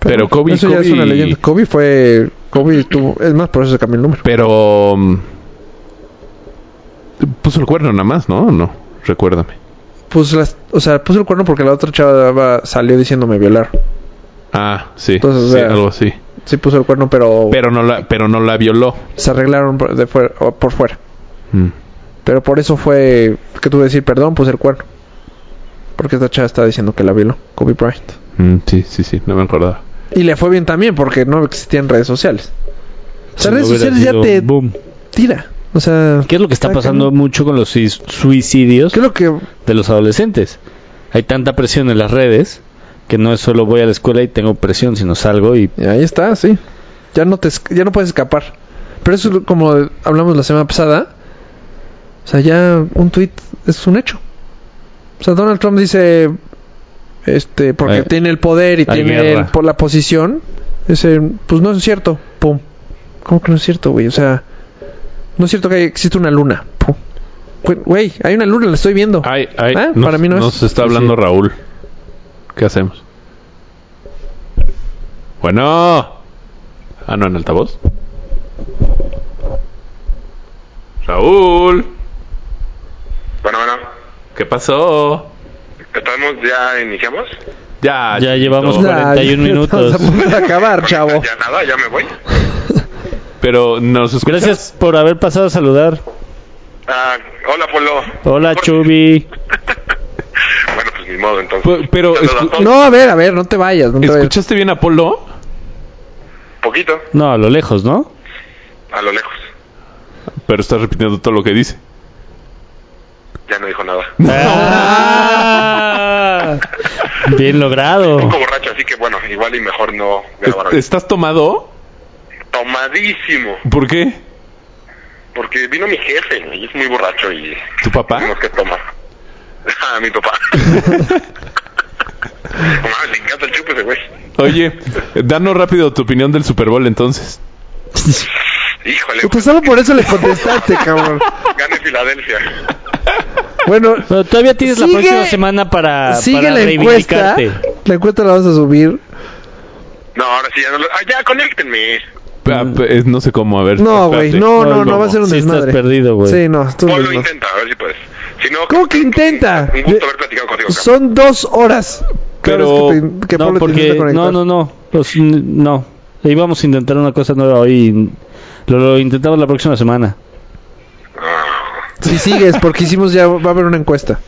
Speaker 3: Pero Kobe-
Speaker 1: Eso ya es
Speaker 3: Kobe-
Speaker 1: una leyenda. Kobe fue... Kobe tuvo... Es más, por eso se cambió el número.
Speaker 3: Pero... mm, Puso el cuerno nada más, ¿no? No, recuérdame.
Speaker 1: Pues las, o sea, puso el cuerno porque la otra chava salió diciendo me violaron.
Speaker 3: Ah, sí,
Speaker 1: Entonces, o
Speaker 3: sí,
Speaker 1: sea,
Speaker 3: algo así.
Speaker 1: Sí puso el cuerno, pero,
Speaker 3: Pero no la, pero no la violó.
Speaker 1: se arreglaron por, de fuera, por fuera.
Speaker 3: Mm.
Speaker 1: Pero por eso fue que tuve que decir perdón, puse el cuerno. Porque esta chava estaba diciendo que la violó, Kobe Bryant.
Speaker 3: Mm, sí, sí, sí, no me acordaba.
Speaker 1: Y le fue bien también porque no existían redes sociales. O sea,
Speaker 2: Si
Speaker 1: redes
Speaker 2: no
Speaker 1: sociales ya te
Speaker 2: boom.
Speaker 1: tira. O sea,
Speaker 2: ¿Qué es lo que está pasando mucho con los suic- suicidios
Speaker 1: ¿qué es lo que
Speaker 2: de los adolescentes? Hay tanta presión en las redes que no es solo voy a la escuela y tengo presión, sino salgo y
Speaker 1: Y ahí está, sí. Ya no te ya no puedes escapar. Pero eso es como hablamos la semana pasada. O sea, ya un tweet es un hecho. O sea, Donald Trump dice este porque
Speaker 2: Eh,
Speaker 1: tiene el poder y tiene el- por la posición, dice, pues no es cierto. Pum. ¿Cómo que no es cierto, güey? O sea, no es cierto que existe una luna. Pum. Güey, hay una luna, la estoy viendo.
Speaker 3: Ay, ay,
Speaker 1: Ah,
Speaker 3: nos,
Speaker 1: para mí no es.
Speaker 3: nos está hablando Raúl. ¿Qué hacemos? Bueno. Ah, no, en altavoz. Raúl,
Speaker 4: Bueno, bueno,
Speaker 3: ¿qué pasó?
Speaker 4: ¿estamos ya iniciamos?
Speaker 3: Ya,
Speaker 2: Ya llevamos
Speaker 1: Ya,
Speaker 2: 41 minutos.
Speaker 1: Estamos a punto de acabar, chavo.
Speaker 4: Ya nada, ya me voy.
Speaker 3: Pero nos escuchas.
Speaker 2: Gracias por haber pasado a saludar.
Speaker 4: Ah, hola, Polo.
Speaker 2: Hola, Chubi.
Speaker 4: Bueno, pues ni modo, entonces.
Speaker 3: Pero.
Speaker 1: No, a ver, a ver, no te vayas, no te vayas.
Speaker 3: ¿Escuchaste bien a Polo?
Speaker 4: Poquito,
Speaker 2: No, a lo lejos, ¿no?
Speaker 4: a lo lejos.
Speaker 3: Pero estás repitiendo todo lo que dice.
Speaker 4: Ya no dijo nada.
Speaker 2: Ah, bien
Speaker 4: Un
Speaker 2: logrado.
Speaker 4: poco borracho, así que bueno, igual y mejor no grabar
Speaker 3: ¿Es-
Speaker 4: hoy.
Speaker 3: ¿Estás tomado?
Speaker 4: Tomadísimo.
Speaker 3: ¿Por qué?
Speaker 4: Porque vino mi jefe y es muy borracho y
Speaker 3: ¿Tu papá?
Speaker 4: tenemos que tomar. Ah, mi papá. Mamá, le encanta el chupe ese güey.
Speaker 3: Oye, danos rápido tu opinión del Super Bowl entonces.
Speaker 4: Híjole,
Speaker 1: Puta, solo por eso le contestaste, cabrón.
Speaker 4: gane Filadelfia.
Speaker 1: Bueno,
Speaker 2: Pero todavía tienes la
Speaker 1: Sigue-
Speaker 2: próxima semana para,
Speaker 1: sigue
Speaker 2: para
Speaker 1: la encuesta.
Speaker 2: reivindicarte.
Speaker 1: La encuesta la vas a subir.
Speaker 4: No, ahora sí ya no lo... Ah, ya, conéctenme.
Speaker 3: Ah, pe- no sé cómo, a ver.
Speaker 1: No, güey, no, no,
Speaker 3: ¿Cómo?
Speaker 1: no va a ser un
Speaker 2: Sí estás
Speaker 1: desmadre.
Speaker 2: perdido, güey.
Speaker 1: Sí, no, un
Speaker 4: Polo intenta, a ver si puedes. Si no,
Speaker 1: ¿Cómo que intenta?
Speaker 4: Un gusto haber platicado contigo.
Speaker 1: Son dos horas.
Speaker 3: Pero-
Speaker 1: que te- que
Speaker 2: No, porque no, no, no, Pues, n- no. Íbamos a intentar una cosa nueva hoy. Lo, lo intentamos la próxima semana.
Speaker 1: Si sigues, porque hicimos ya, va a haber una encuesta.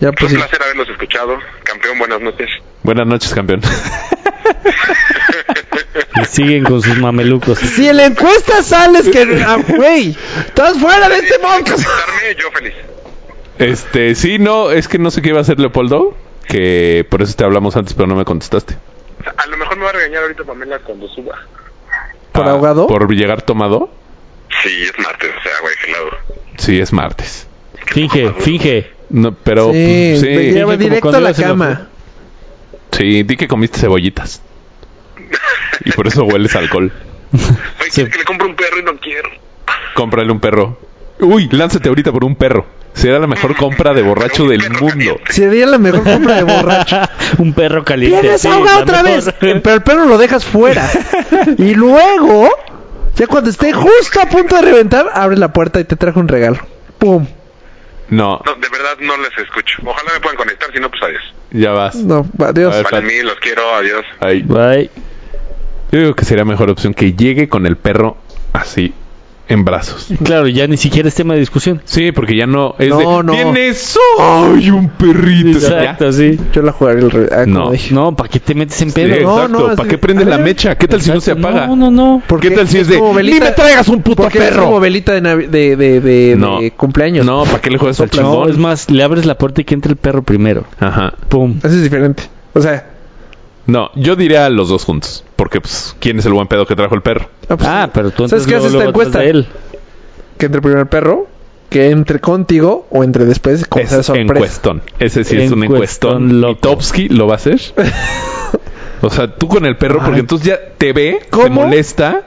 Speaker 1: Ya pues
Speaker 4: un
Speaker 1: sí.
Speaker 4: placer haberlos escuchado. Campeón, buenas noches.
Speaker 3: Buenas noches, campeón.
Speaker 2: Y siguen con sus mamelucos.
Speaker 1: Si en la encuesta sales que... ah, Güey, estás fuera de este podcast.
Speaker 4: Estarme yo feliz.
Speaker 3: Este, sí, no, es que no sé qué iba a hacer Leopoldo, que por eso te hablamos antes, pero no me contestaste.
Speaker 4: A lo mejor me va a regañar ahorita Pamela cuando suba.
Speaker 1: ¿Por
Speaker 3: Ah,
Speaker 1: ahogado?
Speaker 3: Por llegar tomado.
Speaker 4: Sí, es martes, o sea, güey, gelado.
Speaker 3: Sí, es martes.
Speaker 2: Finge, finge.
Speaker 3: No, pero
Speaker 1: Sí, me
Speaker 3: sí,
Speaker 1: lleva directo a la cama.
Speaker 3: sí, di que comiste cebollitas. Y por eso hueles alcohol.
Speaker 4: Oye, ¿quieres que le compre un perro y no quiero?
Speaker 3: Cómprale un perro. Uy, lánzate ahorita por un perro. Será la mejor compra de borracho del mundo.
Speaker 4: caliente.
Speaker 1: Sería la mejor compra de borracho.
Speaker 2: Un perro caliente.
Speaker 1: ¡Tienes
Speaker 2: sí,
Speaker 1: otra
Speaker 2: mejor.
Speaker 1: vez! Pero el perro lo dejas fuera. Y luego, ya cuando esté justo a punto de reventar, abre la puerta y te traje un regalo. ¡Pum!
Speaker 3: No,
Speaker 4: No, de verdad no les escucho. Ojalá me puedan conectar, si no, pues adiós.
Speaker 3: ya vas.
Speaker 1: No, adiós.
Speaker 3: A ver.
Speaker 4: Vale, mí, los quiero, adiós.
Speaker 3: Ahí.
Speaker 2: Bye.
Speaker 3: Yo digo que sería mejor opción que llegue con el perro así en brazos.
Speaker 2: Claro, ya ni siquiera es tema de discusión.
Speaker 3: Sí, porque ya no es
Speaker 1: No,
Speaker 3: de
Speaker 1: no.
Speaker 3: tienes ¡ay, un perrito!
Speaker 2: Exacto,
Speaker 3: Ya.
Speaker 2: sí.
Speaker 1: Yo la jugaría al revés. Ah,
Speaker 3: No.
Speaker 2: No, ¿para qué te metes en
Speaker 3: Sí,
Speaker 2: pedo?
Speaker 1: No,
Speaker 3: exacto. ¿Para qué prendes la mecha? ¿Qué tal si no se apaga?
Speaker 2: No, no, no.
Speaker 1: Porque
Speaker 3: ¿Qué tal si es de
Speaker 1: velita-
Speaker 3: ni me traigas un puto
Speaker 1: Porque es
Speaker 3: perro?
Speaker 1: como velita de, navi- de, de, de,
Speaker 3: No.
Speaker 1: de cumpleaños.
Speaker 3: No, ¿para qué le juegas al
Speaker 2: No,
Speaker 3: chingón?
Speaker 2: es más, le abres la puerta y que entre el perro primero.
Speaker 3: Ajá.
Speaker 2: Pum.
Speaker 1: Eso es diferente. O sea,
Speaker 3: No, yo diría los dos juntos. Porque, pues, ¿quién es el buen pedo que trajo el perro?
Speaker 1: ah, pues,
Speaker 2: Ah, pero tú
Speaker 1: ¿Sabes qué hace esta encuesta?
Speaker 2: de él.
Speaker 1: que entre primero el perro, que entre contigo o entre después, como sea
Speaker 3: Es
Speaker 1: sorpresa.
Speaker 3: encuestón. Ese sí es un
Speaker 2: Encuestón.
Speaker 3: Topsky lo va a hacer. o sea, tú con el perro, porque
Speaker 1: Ay.
Speaker 3: entonces ya te ve, te
Speaker 1: ¿Cómo?
Speaker 3: molesta,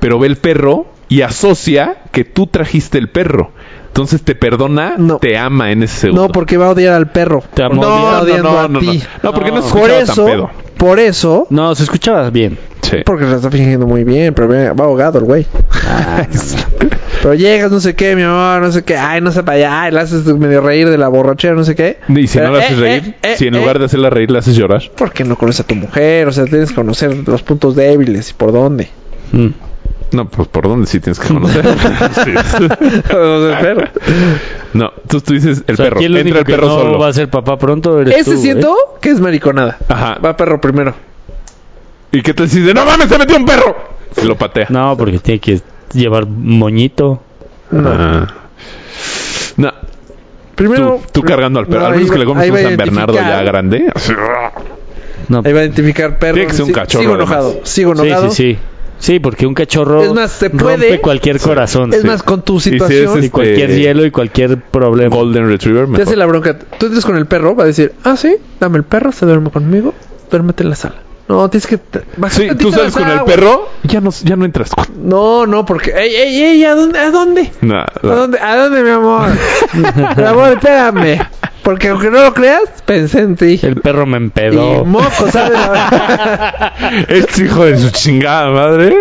Speaker 3: pero ve el perro y asocia que tú trajiste el perro. Entonces te perdona,
Speaker 1: No.
Speaker 3: te ama en ese segundo.
Speaker 1: No, porque va a odiar al perro.
Speaker 2: Te
Speaker 1: está
Speaker 2: No, no,
Speaker 3: no,
Speaker 1: a
Speaker 3: no, no.
Speaker 1: ti.
Speaker 3: No, porque no,
Speaker 2: No.
Speaker 3: se
Speaker 1: Por
Speaker 3: escuchaba
Speaker 1: eso,
Speaker 3: tan pedo.
Speaker 1: por eso,
Speaker 2: No, se escuchaba bien.
Speaker 3: Sí.
Speaker 1: porque lo está fingiendo muy bien, pero va ahogado el güey.
Speaker 2: Ah,
Speaker 1: Pero llegas, no sé qué, mi amor, no sé qué, ay, no sé para allá, y le haces medio reír de la borrachera, no sé qué.
Speaker 3: Y si
Speaker 1: Pero,
Speaker 3: no la haces
Speaker 1: eh,
Speaker 3: reír,
Speaker 1: eh,
Speaker 3: si en
Speaker 1: eh,
Speaker 3: lugar de hacerla reír la haces llorar.
Speaker 1: Porque no conoces a tu mujer, o sea, tienes que conocer los puntos débiles y por dónde.
Speaker 2: Mm.
Speaker 3: No, pues por dónde sí tienes que conocer. Sí. No, entonces tú dices el
Speaker 2: O sea,
Speaker 3: perro.
Speaker 2: el
Speaker 3: Entra el
Speaker 2: que
Speaker 3: perro
Speaker 2: no
Speaker 3: solo.
Speaker 2: va a ser papá pronto eres
Speaker 1: Ese
Speaker 2: tú,
Speaker 1: siento
Speaker 2: ¿eh?
Speaker 1: que es mariconada.
Speaker 3: Ajá.
Speaker 1: Va perro primero.
Speaker 3: ¿Y qué tal si dice, no mames, se metió un perro? Y lo patea.
Speaker 2: No, porque tiene que llevar moñito.
Speaker 1: No.
Speaker 3: Ah. No,
Speaker 1: Primero.
Speaker 3: tú, tú cargando al perro.
Speaker 1: No,
Speaker 3: al menos
Speaker 1: ahí
Speaker 3: que le comes un San Bernardo ya grande.
Speaker 2: No.
Speaker 1: Ahí va a identificar perro.
Speaker 3: Tiene que ser un cachorro,
Speaker 1: Sigo enojado. Sigo enojado.
Speaker 2: sí, sí. Sí, porque un cachorro
Speaker 1: Es más, se puede-
Speaker 2: rompe cualquier corazón.
Speaker 1: Es
Speaker 2: Sí.
Speaker 1: más, con tu
Speaker 3: si es
Speaker 1: situación.
Speaker 3: este-
Speaker 2: Y cualquier hielo y cualquier problema.
Speaker 3: Golden Retriever,
Speaker 1: Te
Speaker 3: mejor.
Speaker 1: hace la bronca. Tú entres con el perro, va a decir, ah, sí, dame el perro, se duerme conmigo, duérmete en la sala. No, tienes que...
Speaker 3: Sí, tú sales con el perro, ya no, ya no entras.
Speaker 1: No, no, porque... ¡Ey, ey, ey! ¿A dónde? ¿A dónde?
Speaker 3: No,
Speaker 1: ¿A
Speaker 3: no.
Speaker 1: dónde, ¿A dónde, mi amor? mi amor, espérame. Porque aunque no lo creas, pensé en ti.
Speaker 2: El perro me empedó.
Speaker 1: Y moco, ¿sabes?
Speaker 3: Este hijo de su chingada madre.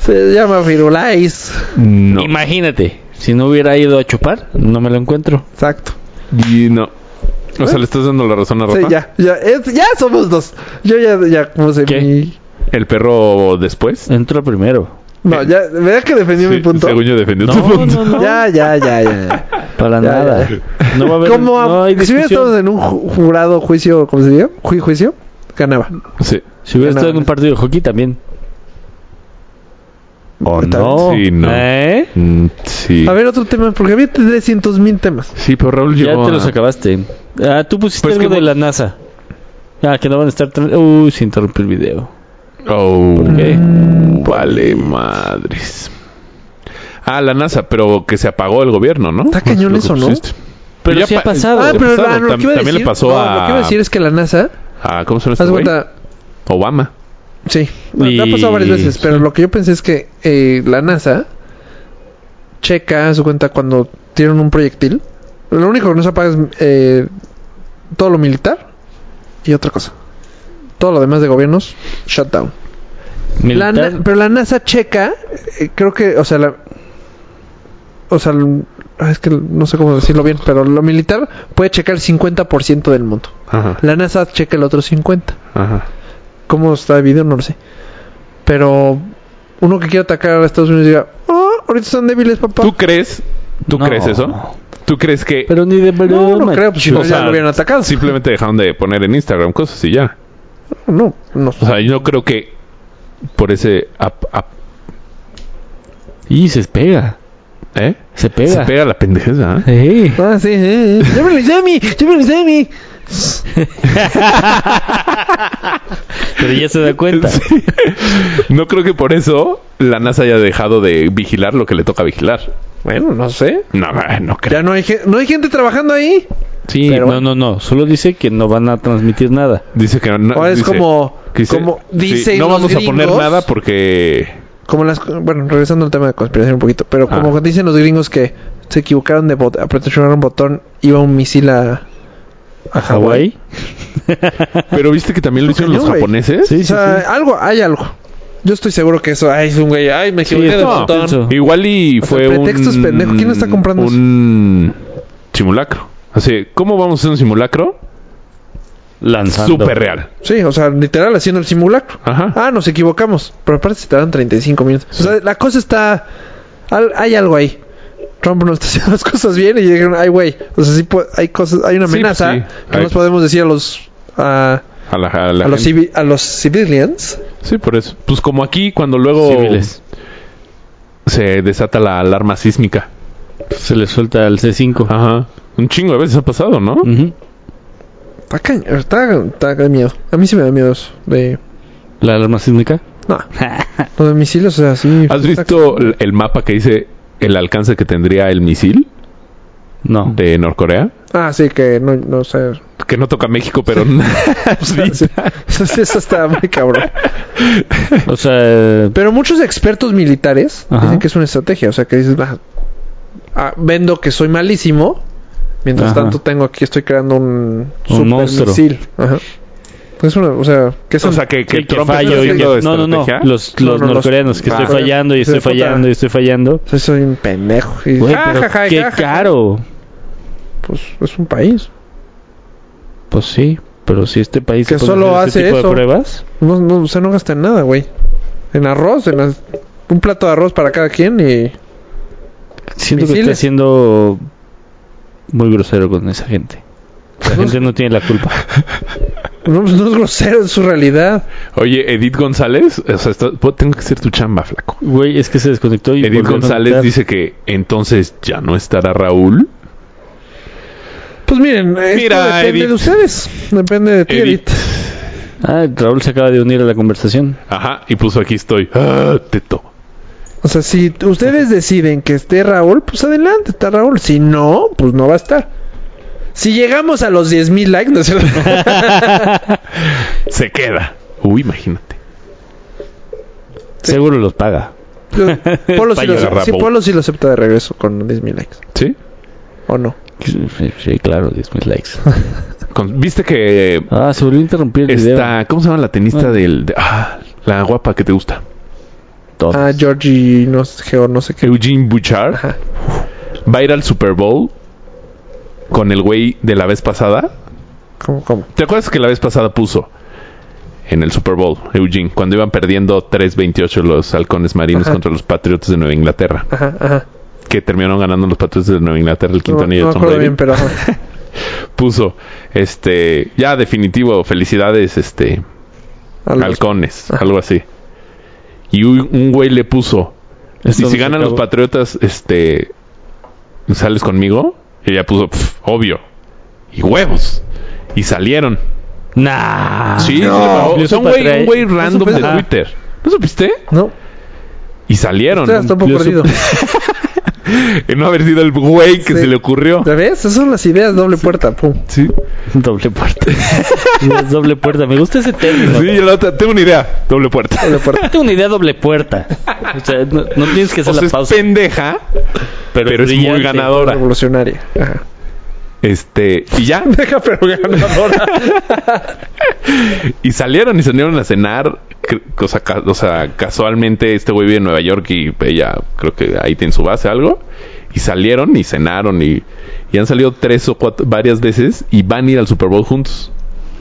Speaker 1: Se llama Firulais.
Speaker 3: No.
Speaker 2: Imagínate, si no hubiera ido a chupar, no me lo encuentro.
Speaker 1: Exacto.
Speaker 3: Y no. O sea, le estás dando la razón a Rafa.
Speaker 1: Sí, ya, ya, es- ya somos dos. Yo ya, ya puse
Speaker 2: ¿Qué?
Speaker 1: mi...
Speaker 3: El perro después.
Speaker 2: Entró primero.
Speaker 1: No, ya, ¿verdad que defendió mi punto?
Speaker 3: Según yo defendió
Speaker 2: No,
Speaker 3: tu punto.
Speaker 2: no, no.
Speaker 1: Ya, ya, ya, ya.
Speaker 2: Para
Speaker 1: Ya,
Speaker 2: nada.
Speaker 1: ya.
Speaker 2: No va a haber.
Speaker 1: Como
Speaker 2: no hay
Speaker 1: si hubiera estado en un ju- jurado, juicio, ¿cómo se dice? Ju- juicio, ganaba.
Speaker 3: Sí.
Speaker 2: Si hubiera estado en un partido de hockey también. ¿O no?
Speaker 3: Sí, no.
Speaker 2: ¿Eh?
Speaker 3: Mm, sí.
Speaker 1: A ver, otro tema, porque había 300 mil temas.
Speaker 3: Sí, pero Raúl
Speaker 2: Ya
Speaker 3: llegó
Speaker 2: te
Speaker 3: a-
Speaker 2: los acabaste. Ah, tú pusiste
Speaker 3: Pues
Speaker 2: algo
Speaker 3: que
Speaker 2: de la NASA. Ah, que no van a estar... tra- Uy, se interrumpió el video.
Speaker 3: Oh,
Speaker 2: qué?
Speaker 3: vale madres. Ah, la NASA, pero que se apagó el gobierno, ¿no?
Speaker 1: Está cañón eso, ¿no?
Speaker 2: Pero
Speaker 3: ya
Speaker 2: sí ha pasado.
Speaker 1: Ah, pero ah, lo que iba a
Speaker 3: también le pasó
Speaker 1: no,
Speaker 3: a...
Speaker 1: Lo que iba a decir es que la NASA,
Speaker 3: a- ¿Cómo se llama este
Speaker 1: cuenta,
Speaker 3: Obama.
Speaker 1: sí,
Speaker 2: Y-
Speaker 1: ha pasado varias veces, pero lo que yo pensé es que eh, la NASA checa, haz cuenta, cuando tienen un proyectil, lo único que no se apaga es eh, todo lo militar y otra cosa. Todo lo demás de gobiernos, shutdown. La pero la NASA checa, eh, creo que, o sea, la, o sea, es que no sé cómo decirlo bien, pero lo militar puede checar el 50% del mundo.
Speaker 3: Ajá,
Speaker 1: La NASA checa el otro 50.
Speaker 3: ajá.
Speaker 1: ¿Cómo está dividido? No lo sé. Pero uno que quiera atacar a Estados Unidos diga, oh, ahorita están débiles, papá.
Speaker 3: ¿Tú crees? ¿Tú
Speaker 2: No.
Speaker 3: crees eso? ¿Tú crees que
Speaker 2: Pero ni de
Speaker 1: no, no
Speaker 2: broma.
Speaker 1: creo, pues si
Speaker 3: O
Speaker 1: no ya
Speaker 3: sea,
Speaker 1: lo hubieran atacado.
Speaker 3: simplemente dejaron de poner en Instagram cosas y ya?
Speaker 1: No, no.
Speaker 3: O sea, yo creo que por ese... ap- ap-
Speaker 2: Y se pega.
Speaker 3: ¿Eh?
Speaker 2: Se pega.
Speaker 3: Se pega la pendejeza, ¿eh?
Speaker 2: Sí.
Speaker 1: Ah, sí, eh. Llámenle Sammy, llámenle Sammy.
Speaker 2: Pero ya se da cuenta.
Speaker 3: Sí. No creo que por eso la NASA haya dejado de vigilar lo que le toca vigilar.
Speaker 1: Bueno, no sé.
Speaker 3: No, no creo.
Speaker 1: Ya no hay, no hay gente trabajando ahí.
Speaker 3: Sí,
Speaker 1: pero-
Speaker 2: no, no, no. Solo dice que no van a transmitir nada.
Speaker 3: dice que no.
Speaker 1: O es
Speaker 3: dice-
Speaker 1: como,
Speaker 3: dice-
Speaker 1: como
Speaker 3: sí,
Speaker 1: dicen
Speaker 3: no vamos a poner nada porque
Speaker 1: Como las, bueno, regresando al tema de conspiración un poquito, pero
Speaker 3: Ah.
Speaker 1: como dicen los gringos que se equivocaron de bot- apretar un botón, iba un misil a,
Speaker 2: ¿A Hawái?
Speaker 3: pero viste que también lo hicieron los
Speaker 1: güey.
Speaker 3: japoneses.
Speaker 2: Sí,
Speaker 1: o sea, algo, hay algo. Yo estoy seguro que eso, ay, es un güey, ay, me equivoqué
Speaker 2: Sí,
Speaker 1: de
Speaker 2: no,
Speaker 1: botón.
Speaker 2: pienso.
Speaker 3: Igual y
Speaker 1: O sea,
Speaker 3: fue un
Speaker 1: pendejo. ¿Quién está comprando eso?
Speaker 3: un simulacro. Así, ¿cómo vamos a hacer un simulacro?
Speaker 2: Lanzando.
Speaker 3: Súper real.
Speaker 1: Sí, o sea, literal haciendo el simulacro.
Speaker 3: Ajá.
Speaker 1: Ah, nos equivocamos. Pero aparte se tardan 35 minutos. O sea, la cosa está Al- hay algo ahí. Trump no está haciendo las cosas bien y dijeron, ay, güey, o sea, sí hay cosas, hay una
Speaker 3: Sí,
Speaker 1: amenaza
Speaker 3: pues sí.
Speaker 1: que
Speaker 3: Hay-
Speaker 1: nos podemos decir a los a,
Speaker 3: A la, a la
Speaker 1: a los, civi- a los civilians.
Speaker 3: Sí, por eso. Pues como aquí, cuando luego
Speaker 2: Civiles.
Speaker 3: se desata la alarma sísmica.
Speaker 2: Se le suelta el C5.
Speaker 3: Ajá. Un chingo de veces ha pasado, ¿no?
Speaker 2: Ujú.
Speaker 1: Está, está, está de miedo. A mí sí me da miedo eso. De,
Speaker 2: La alarma sísmica.
Speaker 1: no, lo de misiles, o sea, sí.
Speaker 3: ¿Has visto el- el mapa que dice el alcance que tendría el misil
Speaker 2: No.
Speaker 3: de Norcorea?
Speaker 1: Ah, sí, que no, no sé.
Speaker 3: Que no toca México, pero...
Speaker 1: Sí, eso, sí, eso está muy cabrón.
Speaker 2: O sea,
Speaker 1: Pero muchos expertos militares
Speaker 2: Ajá.
Speaker 1: dicen que es una estrategia. O sea, que dices, "Ah, ah, vendo que soy malísimo. Mientras
Speaker 2: Ajá.
Speaker 1: tanto, tengo aquí, estoy creando un,
Speaker 2: Un
Speaker 1: super
Speaker 2: monstruo.
Speaker 1: misil. Ajá. Pues una, o sea, que son
Speaker 3: o sea, que, que
Speaker 2: sí, que
Speaker 3: Trump
Speaker 2: fallo
Speaker 3: está
Speaker 2: y
Speaker 3: haciendo
Speaker 2: que- no, no, no. Los,
Speaker 1: No,
Speaker 2: los
Speaker 1: no, los-
Speaker 2: norcoreanos que
Speaker 3: Ah.
Speaker 2: estoy fallando y estoy fallando y estoy fallando.
Speaker 1: soy un pendejo. Y,
Speaker 2: Güey,
Speaker 1: ja,
Speaker 2: pero
Speaker 1: ja, ja,
Speaker 2: qué
Speaker 1: ja, ja.
Speaker 2: caro.
Speaker 1: Pues es un país.
Speaker 2: Pues sí, pero si este país
Speaker 1: Que solo
Speaker 2: hacer
Speaker 1: hace
Speaker 2: tipo
Speaker 1: eso.
Speaker 2: de pruebas,
Speaker 1: No, no, o sea, no gasta en nada, güey. En arroz, en las- un plato de arroz para cada quien y...
Speaker 2: siento que
Speaker 1: Misiles.
Speaker 2: está siendo muy grosero con esa gente. La gente no tiene la culpa.
Speaker 1: No, pues no es grosero, es su realidad.
Speaker 3: Oye, Edith González, o sea, esto- pues, tengo que ser tu chamba, flaco.
Speaker 2: Güey, es que se desconectó y
Speaker 3: Edith González dice que entonces ya no estará Raúl.
Speaker 1: Pues miren, esto depende
Speaker 3: Edith.
Speaker 1: de ustedes. Depende de ti,
Speaker 3: Edith.
Speaker 1: Edith.
Speaker 2: Ah, Raúl se acaba de unir a la conversación.
Speaker 3: Ajá, y puso aquí estoy. Ah, teto.
Speaker 1: O sea, si ustedes deciden que esté Raúl, pues adelante, está Raúl. Si no, pues no va a estar. Si llegamos a los 10.000 likes, ¿no es cierto?
Speaker 3: Se queda. Uy, imagínate.
Speaker 2: Seguro los paga.
Speaker 1: Polo sí, lo, sí, Polo sí lo acepta de regreso con 10.000 likes.
Speaker 3: ¿Sí?
Speaker 1: ¿O no?
Speaker 2: Sí, claro, 10 mil likes.
Speaker 3: Con- ¿Viste que
Speaker 2: Ah, se volvió a interrumpir el video.
Speaker 3: ¿Cómo se llama la tenista
Speaker 2: Ah.
Speaker 3: del... de- ah, la guapa que te gusta?
Speaker 1: Ah, Georgie, no sé, no sé qué.
Speaker 3: Eugene Bouchard.
Speaker 1: Ajá.
Speaker 3: Va a ir al Super Bowl con el güey de la vez pasada.
Speaker 1: ¿Cómo, cómo?
Speaker 3: ¿Te acuerdas que la vez pasada puso en el Super Bowl, Eugene, cuando iban perdiendo 3-28 los halcones marinos
Speaker 1: Ajá.
Speaker 3: contra los Patriotas de Nueva Inglaterra?
Speaker 1: Ajá, ajá.
Speaker 3: Que terminaron ganando los Patriotas de Nueva Inglaterra el quinto
Speaker 1: No,
Speaker 3: anillo
Speaker 1: no
Speaker 3: de Tom Brady.
Speaker 1: bien, pero...
Speaker 3: Puso, este, ya definitivo, felicidades, este, halcones, algo así. Y un, un güey le puso,
Speaker 2: Esto
Speaker 3: y si ganan los. Patriotas, este, ¿sales conmigo? Y ella puso, "Pf, obvio. Y huevos. Y salieron.
Speaker 2: Nah.
Speaker 3: sí, sí
Speaker 1: no.
Speaker 2: su
Speaker 3: un güey, un güey random de? Twitter. ¿No supiste?
Speaker 1: No,
Speaker 3: Y salieron.
Speaker 1: está un poco perdido.
Speaker 3: Y no haber sido el güey que
Speaker 1: Sí.
Speaker 3: se le ocurrió.
Speaker 1: ¿Ya ves? Esas son las ideas, doble puerta, pum.
Speaker 3: Sí.
Speaker 2: Doble puerta. Es doble puerta. Me gusta ese término.
Speaker 3: Sí, yo la otra- tengo una idea. Doble puerta.
Speaker 1: Doble puerta.
Speaker 2: Tengo una idea doble puerta. O sea, no, no tienes que hacer
Speaker 3: O sea,
Speaker 2: la
Speaker 3: es
Speaker 2: pausa.
Speaker 3: pendeja, pero, es muy ganadora.
Speaker 1: Revolucionaria. Ajá.
Speaker 3: Este, y ya.
Speaker 1: Deja, pero ganadora.
Speaker 3: Y salieron y salieron a cenar. O sea, ca- o sea, casualmente este güey vive en Nueva York y ella creo que ahí tiene su base algo. Y salieron y cenaron y, y han salido tres o cuatro, varias veces y van a ir al Super Bowl juntos.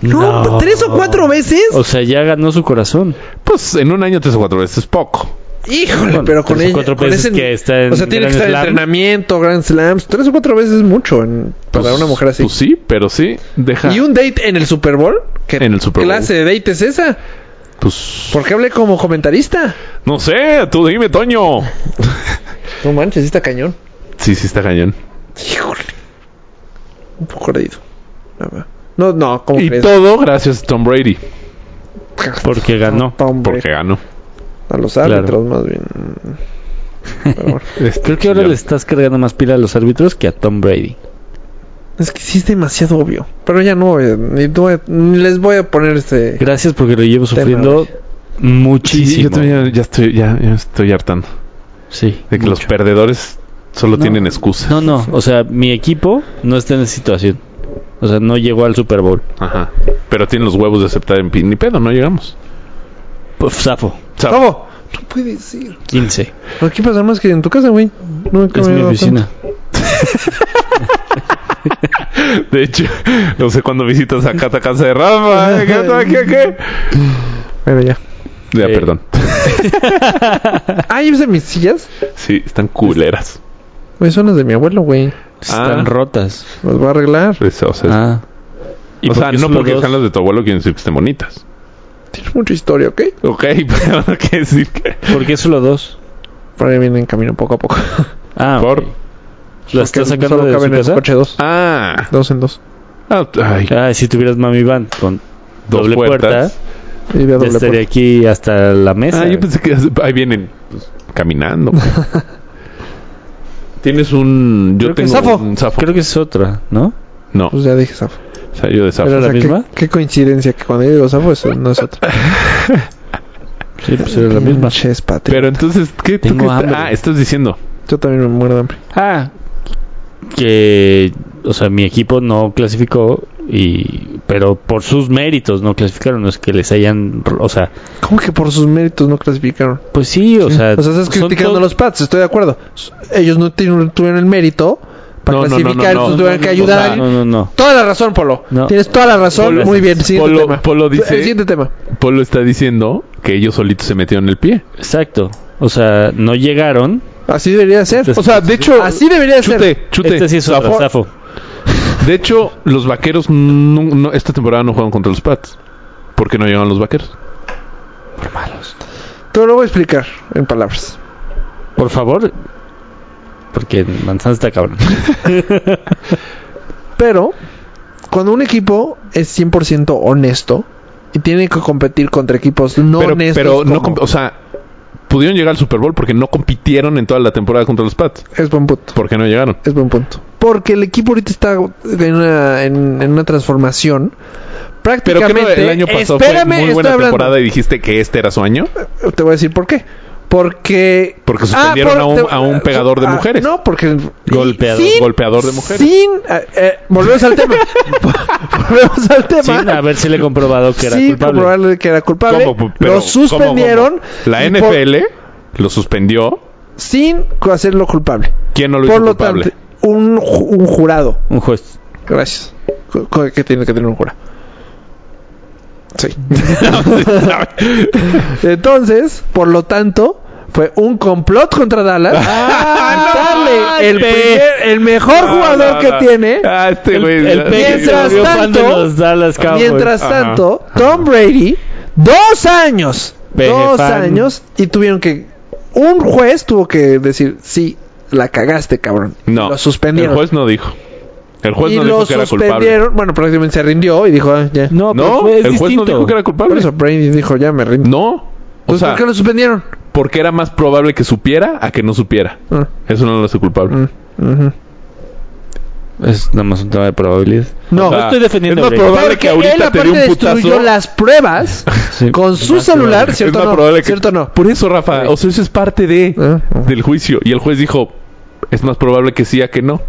Speaker 1: No,
Speaker 2: No.
Speaker 1: ¿tres o cuatro veces?
Speaker 2: O sea, ya ganó su corazón.
Speaker 3: Pues en un año tres o cuatro veces es poco.
Speaker 1: Híjole,
Speaker 2: Bueno,
Speaker 1: pero con
Speaker 2: tres o
Speaker 1: ella.
Speaker 2: cuatro
Speaker 1: con
Speaker 2: veces
Speaker 1: ese-
Speaker 2: que está en
Speaker 1: o sea, tiene que
Speaker 2: Grand
Speaker 1: estar en
Speaker 2: Slam.
Speaker 1: entrenamiento, Grand Slams. Tres o cuatro veces es mucho en- para
Speaker 3: Pues-
Speaker 1: una mujer así.
Speaker 3: Pues sí, pero sí, deja.
Speaker 1: ¿Y un date en el Super Bowl? ¿Qué
Speaker 3: En el Super Bowl.
Speaker 1: clase de date es esa?
Speaker 3: Pues
Speaker 1: ¿Por qué hablé como comentarista?
Speaker 3: no sé, tú dime, Toño.
Speaker 1: No manches, sí está cañón.
Speaker 3: Sí, sí está cañón.
Speaker 1: Híjole. Un poco la verdad. No, no, ¿cómo
Speaker 3: Y
Speaker 1: crees?
Speaker 3: todo gracias a Tom Brady,
Speaker 2: Porque ganó.
Speaker 1: Tom Brady.
Speaker 3: porque ganó.
Speaker 1: A los árbitros, más bien. Pero bueno.
Speaker 2: Creo que ahora le estás cargando más pila a los árbitros que a Tom Brady.
Speaker 1: Es que sí es demasiado obvio. Pero ya no, eh, ni ni les voy a poner este.
Speaker 2: Gracias porque lo llevo
Speaker 1: Tema,
Speaker 2: sufriendo
Speaker 3: Sí,
Speaker 2: muchísimo.
Speaker 3: yo también ya, ya estoy, ya, ya estoy hartando.
Speaker 2: Sí,
Speaker 3: De que los perdedores solo
Speaker 2: No.
Speaker 3: tienen excusa.
Speaker 2: No, no, o sea, mi equipo no está en esa situación. O sea, no llegó al Super Bowl.
Speaker 3: Ajá. Pero tienen los huevos de aceptar en pin. Ni pedo, no llegamos.
Speaker 2: Pues, Zafo,
Speaker 3: O sea,
Speaker 1: ¿Cómo? No puede ser.
Speaker 2: 15.
Speaker 1: Aquí pasa más que en tu casa, güey. No,
Speaker 2: Es mi oficina.
Speaker 3: De hecho, no sé cuándo visitas acá a casa de Rafa. ¿eh? ¿Qué, qué?
Speaker 1: Pero ya.
Speaker 3: Ya,
Speaker 2: Eh.
Speaker 3: perdón.
Speaker 1: Ah, ¿y de mis sillas?
Speaker 3: Sí, están culeras.
Speaker 1: Güey, son las de mi abuelo, güey.
Speaker 2: Están
Speaker 3: Ah.
Speaker 2: rotas.
Speaker 1: Las va a arreglar.
Speaker 3: Pues, o sea,
Speaker 2: Ah.
Speaker 3: o
Speaker 2: por
Speaker 3: sea
Speaker 2: qué
Speaker 3: no porque
Speaker 2: dos?
Speaker 3: sean las de tu abuelo quieren decir que estén bonitas.
Speaker 1: Tienes mucha historia, ¿ok?
Speaker 3: Ok, pero no quiere decir que...
Speaker 2: ¿Por qué solo dos?
Speaker 1: Por ahí vienen en camino poco a poco.
Speaker 2: Ah,
Speaker 3: Por-.
Speaker 2: ¿Las
Speaker 1: Porque
Speaker 2: estás sacando
Speaker 1: solo
Speaker 2: de su
Speaker 1: en
Speaker 2: casa?
Speaker 1: coche dos.
Speaker 3: Ah,
Speaker 1: Dos en dos.
Speaker 3: ah, ay,
Speaker 2: Ah, si tuvieras Mami Van con
Speaker 3: Dos
Speaker 2: doble
Speaker 3: puertas.
Speaker 2: puerta, ya
Speaker 1: doble
Speaker 2: estaría
Speaker 1: puerta.
Speaker 2: aquí hasta la mesa.
Speaker 3: Ah, yo pensé que ahí vienen pues, caminando. Tienes un... Yo
Speaker 1: Creo que
Speaker 3: tengo
Speaker 1: Safo.
Speaker 3: un zafo.
Speaker 2: Creo que es otra, ¿no?
Speaker 3: No,
Speaker 1: Pues ya dije Safo.
Speaker 3: o sea, yo de zafo.
Speaker 2: ¿Era
Speaker 1: O sea,
Speaker 2: la
Speaker 1: qué-
Speaker 2: misma?
Speaker 1: Qué, coincidencia que cuando yo digo Safo, eso no es otra.
Speaker 2: Sí, pues era la misma.
Speaker 3: Pero entonces, ¿qué? ¿Tú
Speaker 2: Tengo
Speaker 3: qué
Speaker 2: hambre.
Speaker 3: Ah, estás diciendo.
Speaker 1: Yo también me muero de hambre.
Speaker 2: Ah, que, o sea, mi equipo no clasificó y, pero por sus méritos no clasificaron, no es que les hayan, o sea,
Speaker 1: ¿Cómo que por sus méritos no clasificaron?
Speaker 2: pues sí, o sea,
Speaker 1: o sea, estás
Speaker 2: son
Speaker 1: criticando a los Pats, estoy de acuerdo. Ellos no tuvieron el mérito para
Speaker 3: No, no, no,
Speaker 1: clasificar,
Speaker 3: no, no.
Speaker 1: entonces tuvieron que
Speaker 3: O
Speaker 1: ayudar.
Speaker 3: sea,
Speaker 2: No, no, no.
Speaker 1: Toda la razón, Polo.
Speaker 2: No.
Speaker 1: Tienes toda la razón.
Speaker 3: Polo-
Speaker 1: Muy bien, siguiente
Speaker 3: Polo-
Speaker 1: tema.
Speaker 3: Polo dice-
Speaker 1: El siguiente tema.
Speaker 3: Polo está diciendo que ellos solitos se metieron el pie.
Speaker 2: Exacto. O sea, no llegaron.
Speaker 1: Así debería ser.
Speaker 2: Este-
Speaker 3: O sea, de hecho...
Speaker 1: Así debería ser.
Speaker 3: Chute, chute.
Speaker 2: Este sí es otro,
Speaker 3: Zafo.
Speaker 2: Zafo.
Speaker 3: De hecho, los vaqueros no- no- esta temporada no juegan contra los Pats. ¿Por qué no llegan los vaqueros?
Speaker 1: Te lo voy a explicar en palabras.
Speaker 2: Por favor. Porque Manzana está cabrón.
Speaker 1: Pero, cuando un equipo es 100% honesto y tiene que competir contra equipos no
Speaker 3: pero,
Speaker 1: honestos,
Speaker 3: pero no,
Speaker 1: como-
Speaker 3: o sea, pudieron llegar al Super Bowl porque no compitieron en toda la temporada contra los Pats.
Speaker 1: es buen punto.
Speaker 3: ¿Por qué no llegaron?
Speaker 1: Es buen punto. Porque el equipo ahorita está en una, en, en una transformación.
Speaker 3: Pero
Speaker 1: Prácticamente.
Speaker 3: que el año pasado fue
Speaker 1: Espérame,
Speaker 3: muy
Speaker 1: estoy
Speaker 3: buena
Speaker 1: hablando.
Speaker 3: temporada y dijiste que este era su año.
Speaker 1: Te voy a decir por qué. Porque.
Speaker 3: Porque suspendieron a un- a un pegador de
Speaker 1: ah,
Speaker 3: mujeres.
Speaker 1: No, porque.
Speaker 2: Golpeador.
Speaker 1: sin-
Speaker 3: Golpeador de mujeres.
Speaker 1: Sin. eh, eh, volvemos al tema. volvemos al tema.
Speaker 2: Sin haberse comprobado que era
Speaker 1: Sí,
Speaker 2: culpable.
Speaker 1: comprobarle que era culpable.
Speaker 3: ¿Cómo? Pero,
Speaker 1: lo suspendieron.
Speaker 3: ¿cómo, cómo? La
Speaker 1: y por-
Speaker 3: NFL lo suspendió.
Speaker 1: sin hacerlo culpable.
Speaker 3: ¿Quién no lo
Speaker 1: Por
Speaker 3: hizo
Speaker 1: lo
Speaker 3: culpable?
Speaker 1: tanto, un, ju- un jurado.
Speaker 2: Un juez.
Speaker 1: Gracias. ¿Qué tiene que tener un jurado? Sí. Entonces, por lo tanto, fue un complot contra Dallas. quitarle el,
Speaker 2: pe-
Speaker 1: primer- el mejor jugador que tiene.
Speaker 3: Ah, este güey.
Speaker 1: Mientras tanto-
Speaker 2: Dallas.
Speaker 1: Mientras tanto, Tom Brady, dos años, dos años, y tuvieron que, un juez tuvo que decir, sí, la cagaste, cabrón.
Speaker 3: No.
Speaker 1: Lo suspendieron.
Speaker 3: El juez no dijo. El juez
Speaker 1: y
Speaker 3: no dijo que era culpable.
Speaker 1: Bueno, prácticamente se rindió y dijo, ah, ya.
Speaker 2: No, pero
Speaker 3: No,
Speaker 2: es
Speaker 3: el juez no dijo que era
Speaker 1: Por
Speaker 3: culpable.
Speaker 1: eso Brady dijo, ya me rindo.
Speaker 3: No. O
Speaker 1: Entonces,
Speaker 3: sea,
Speaker 1: ¿por qué lo suspendieron?
Speaker 3: porque era más probable que supiera a que no supiera.
Speaker 1: Ah,
Speaker 3: Eso no lo hace culpable.
Speaker 1: mm, ujú.
Speaker 2: Es nada más un tema de probabilidad.
Speaker 1: No,
Speaker 3: O sea,
Speaker 2: estoy defendiendo
Speaker 3: Es más probable
Speaker 1: Porque
Speaker 3: que ahorita
Speaker 1: él
Speaker 3: te
Speaker 1: aparte
Speaker 3: dé un
Speaker 1: destruyó
Speaker 3: putazo.
Speaker 1: las pruebas
Speaker 2: Sí.
Speaker 1: con su
Speaker 2: Más
Speaker 1: celular,
Speaker 2: probable.
Speaker 3: Es
Speaker 1: ¿cierto
Speaker 3: más
Speaker 1: o no?
Speaker 3: probable que...
Speaker 1: ¿Cierto no?
Speaker 3: Por eso, Rafa.
Speaker 1: Sí.
Speaker 3: O sea, eso es parte de...
Speaker 1: Ah, ah.
Speaker 3: del juicio. Y el juez dijo, es más probable que sí a que no.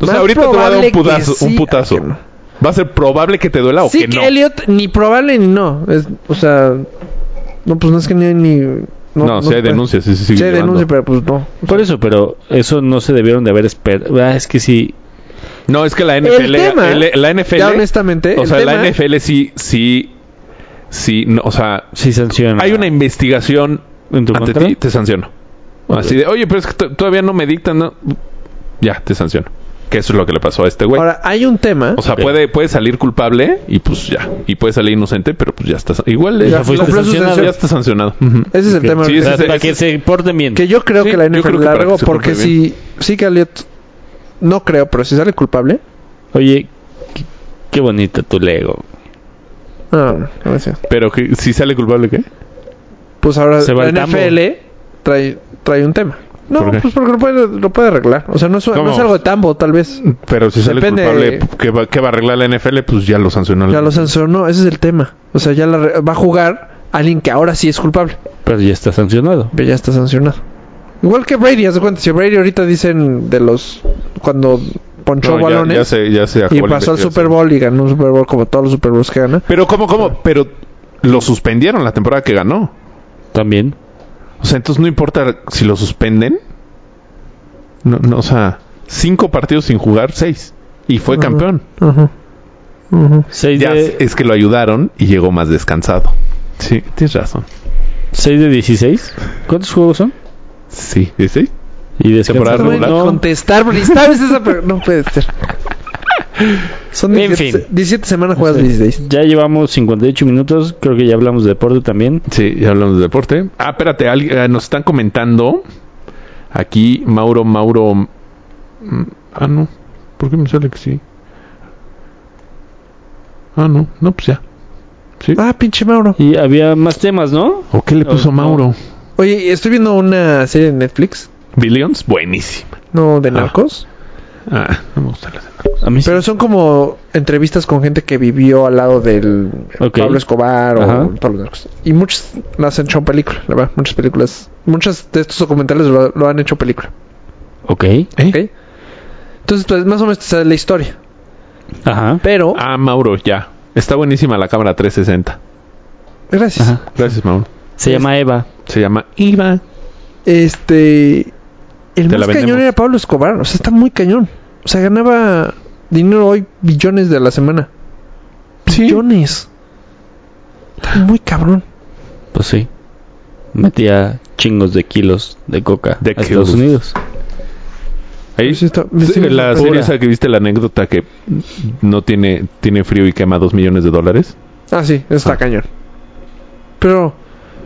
Speaker 1: Más
Speaker 3: ahorita te va a dar un putazo.
Speaker 1: que sí
Speaker 3: un putazo.
Speaker 1: que no.
Speaker 3: Va a ser probable que te duela o
Speaker 1: Sí,
Speaker 3: que
Speaker 1: que
Speaker 3: no.
Speaker 1: Elliot ni probable ni no. Es, o sea, no, pues no es que ni... ni
Speaker 3: No, si hay
Speaker 1: puede.
Speaker 3: denuncias, sí se sigue
Speaker 1: Sí hay
Speaker 3: llevando.
Speaker 1: denuncia, pero pues no.
Speaker 2: Por eso, pero eso no se debieron de haber esperado. Ah, es que sí.
Speaker 3: No, es que la NFL...
Speaker 1: tema,
Speaker 3: el- la NFL...
Speaker 1: Ya honestamente,
Speaker 3: o sea, la
Speaker 1: tema-
Speaker 3: NFL sí... Sí... Sí... no, o sea...
Speaker 2: Sí sanciona.
Speaker 3: Hay una investigación
Speaker 2: en tu
Speaker 3: ante ti, te sanciono. Así de, oye, pero es que to- todavía no me dictan, ¿no? Ya, te sanciono. Que eso es lo que le pasó a este güey.
Speaker 1: Ahora, hay un tema...
Speaker 3: O sea,
Speaker 2: Ok.
Speaker 3: puede, puede salir culpable y pues ya. Y puede salir inocente, pero pues ya está. Igual
Speaker 2: Ya
Speaker 3: ya,
Speaker 2: fuiste sancionado.
Speaker 3: ya está sancionado. Ujú.
Speaker 1: ese es el tema.
Speaker 3: Sí,
Speaker 2: para
Speaker 3: ese-
Speaker 2: que se porten bien.
Speaker 1: Que yo creo
Speaker 3: Sí,
Speaker 1: que la NFL
Speaker 3: que para
Speaker 1: largo, porque si... Sí que Elliot... No creo, pero si sale culpable...
Speaker 2: Oye, qué, qué bonito tu Lego.
Speaker 1: Ah, gracias.
Speaker 3: Pero que si sale culpable, ¿qué?
Speaker 1: Pues ahora
Speaker 2: Se va
Speaker 1: la. NFL trae, trae un tema. No, pues porque lo puede, lo puede arreglar. O sea, no es, no
Speaker 3: ¿Cómo?
Speaker 1: es algo de tambo, tal vez.
Speaker 3: Pero si sale
Speaker 1: Depende
Speaker 3: culpable, ¿qué va, qué va a arreglar la NFL? Pues ya lo sancionó.
Speaker 1: Ya lo sancionó, ese es el tema. O sea, ya la re- va a jugar alguien que ahora sí es culpable.
Speaker 2: Pero ya está sancionado.
Speaker 1: Pero ya está sancionado. Igual que Brady, haz de cuenta. Si Brady ahorita dicen de los. Cuando ponchó
Speaker 3: No, ya,
Speaker 1: balones
Speaker 3: ya se, ya se
Speaker 1: y pasó al. Super Bowl y ganó un Super Bowl como todos los Super Bowls que gana.
Speaker 3: Pero, ¿cómo, cómo? Pero lo suspendieron la temporada que ganó.
Speaker 2: También.
Speaker 3: O sea, entonces no importa si lo suspenden. No, no, o sea, cinco partidos sin jugar, seis. Y fue
Speaker 1: Ajá.
Speaker 3: campeón.
Speaker 1: Ajá. Ajá.
Speaker 2: Seis
Speaker 3: Ya
Speaker 2: de...
Speaker 3: es que lo ayudaron y llegó más descansado. Sí, tienes razón.
Speaker 2: 6 de 16. ¿Cuántos juegos son?
Speaker 3: Sí, ¿16?
Speaker 2: Y descansa-
Speaker 3: Temporada regular.
Speaker 2: No.
Speaker 1: contestar, porque sabes esa, pero no puede ser. Son
Speaker 2: En
Speaker 1: 17,
Speaker 2: fin.
Speaker 1: 17 semanas juegas 16.
Speaker 2: Ya llevamos 58 minutos. Creo que ya hablamos de deporte también.
Speaker 3: Sí, ya hablamos de deporte. Ah, espérate, alguien- eh, nos están comentando aquí Mauro, Mauro. mm, Ah, no. ¿Por qué me sale que sí? Ah, no. No, pues ya. Sí.
Speaker 1: Ah, pinche Mauro.
Speaker 2: Y había más temas, ¿no?
Speaker 3: ¿O qué le puso
Speaker 2: no.
Speaker 3: Mauro?
Speaker 1: Oye, estoy viendo una serie de Netflix.
Speaker 3: Billions, buenísima.
Speaker 1: No, de
Speaker 3: Ah.
Speaker 1: narcos.
Speaker 3: Ah, no me gustan las de narcos.
Speaker 2: A mí sí.
Speaker 1: Pero son como entrevistas con gente que vivió al lado del. Pablo Escobar o
Speaker 2: Ajá.
Speaker 1: todos los narcos. Y muchas las han hecho película, la verdad. Muchas películas. Muchas de estos documentales lo, lo han hecho película.
Speaker 2: Ok.
Speaker 3: ¿Eh?
Speaker 1: ¿Ok? Entonces, pues más o menos te sabe la historia.
Speaker 2: Ajá.
Speaker 1: Pero,
Speaker 3: Ah, Mauro, ya. Está buenísima la cámara 360.
Speaker 1: gracias.
Speaker 2: Ajá.
Speaker 3: Gracias, Mauro.
Speaker 2: Se llama Eva.
Speaker 3: Se llama Iva.
Speaker 1: Este. El
Speaker 3: Te
Speaker 1: más cañón era Pablo Escobar. O sea, está muy cañón. O sea, ganaba dinero hoy billones de la semana. Billones. Muy cabrón.
Speaker 2: Pues sí. Metía chingos de kilos de coca
Speaker 3: De
Speaker 2: a Estados
Speaker 3: kilos.
Speaker 2: Unidos.
Speaker 3: Ahí,
Speaker 1: Sí, está-
Speaker 3: sí, la
Speaker 1: pura.
Speaker 3: serie esa que viste la anécdota que no tiene tiene frío y quema dos millones de dólares.
Speaker 1: Ah, sí, está
Speaker 3: Ah.
Speaker 1: cañón. Pero,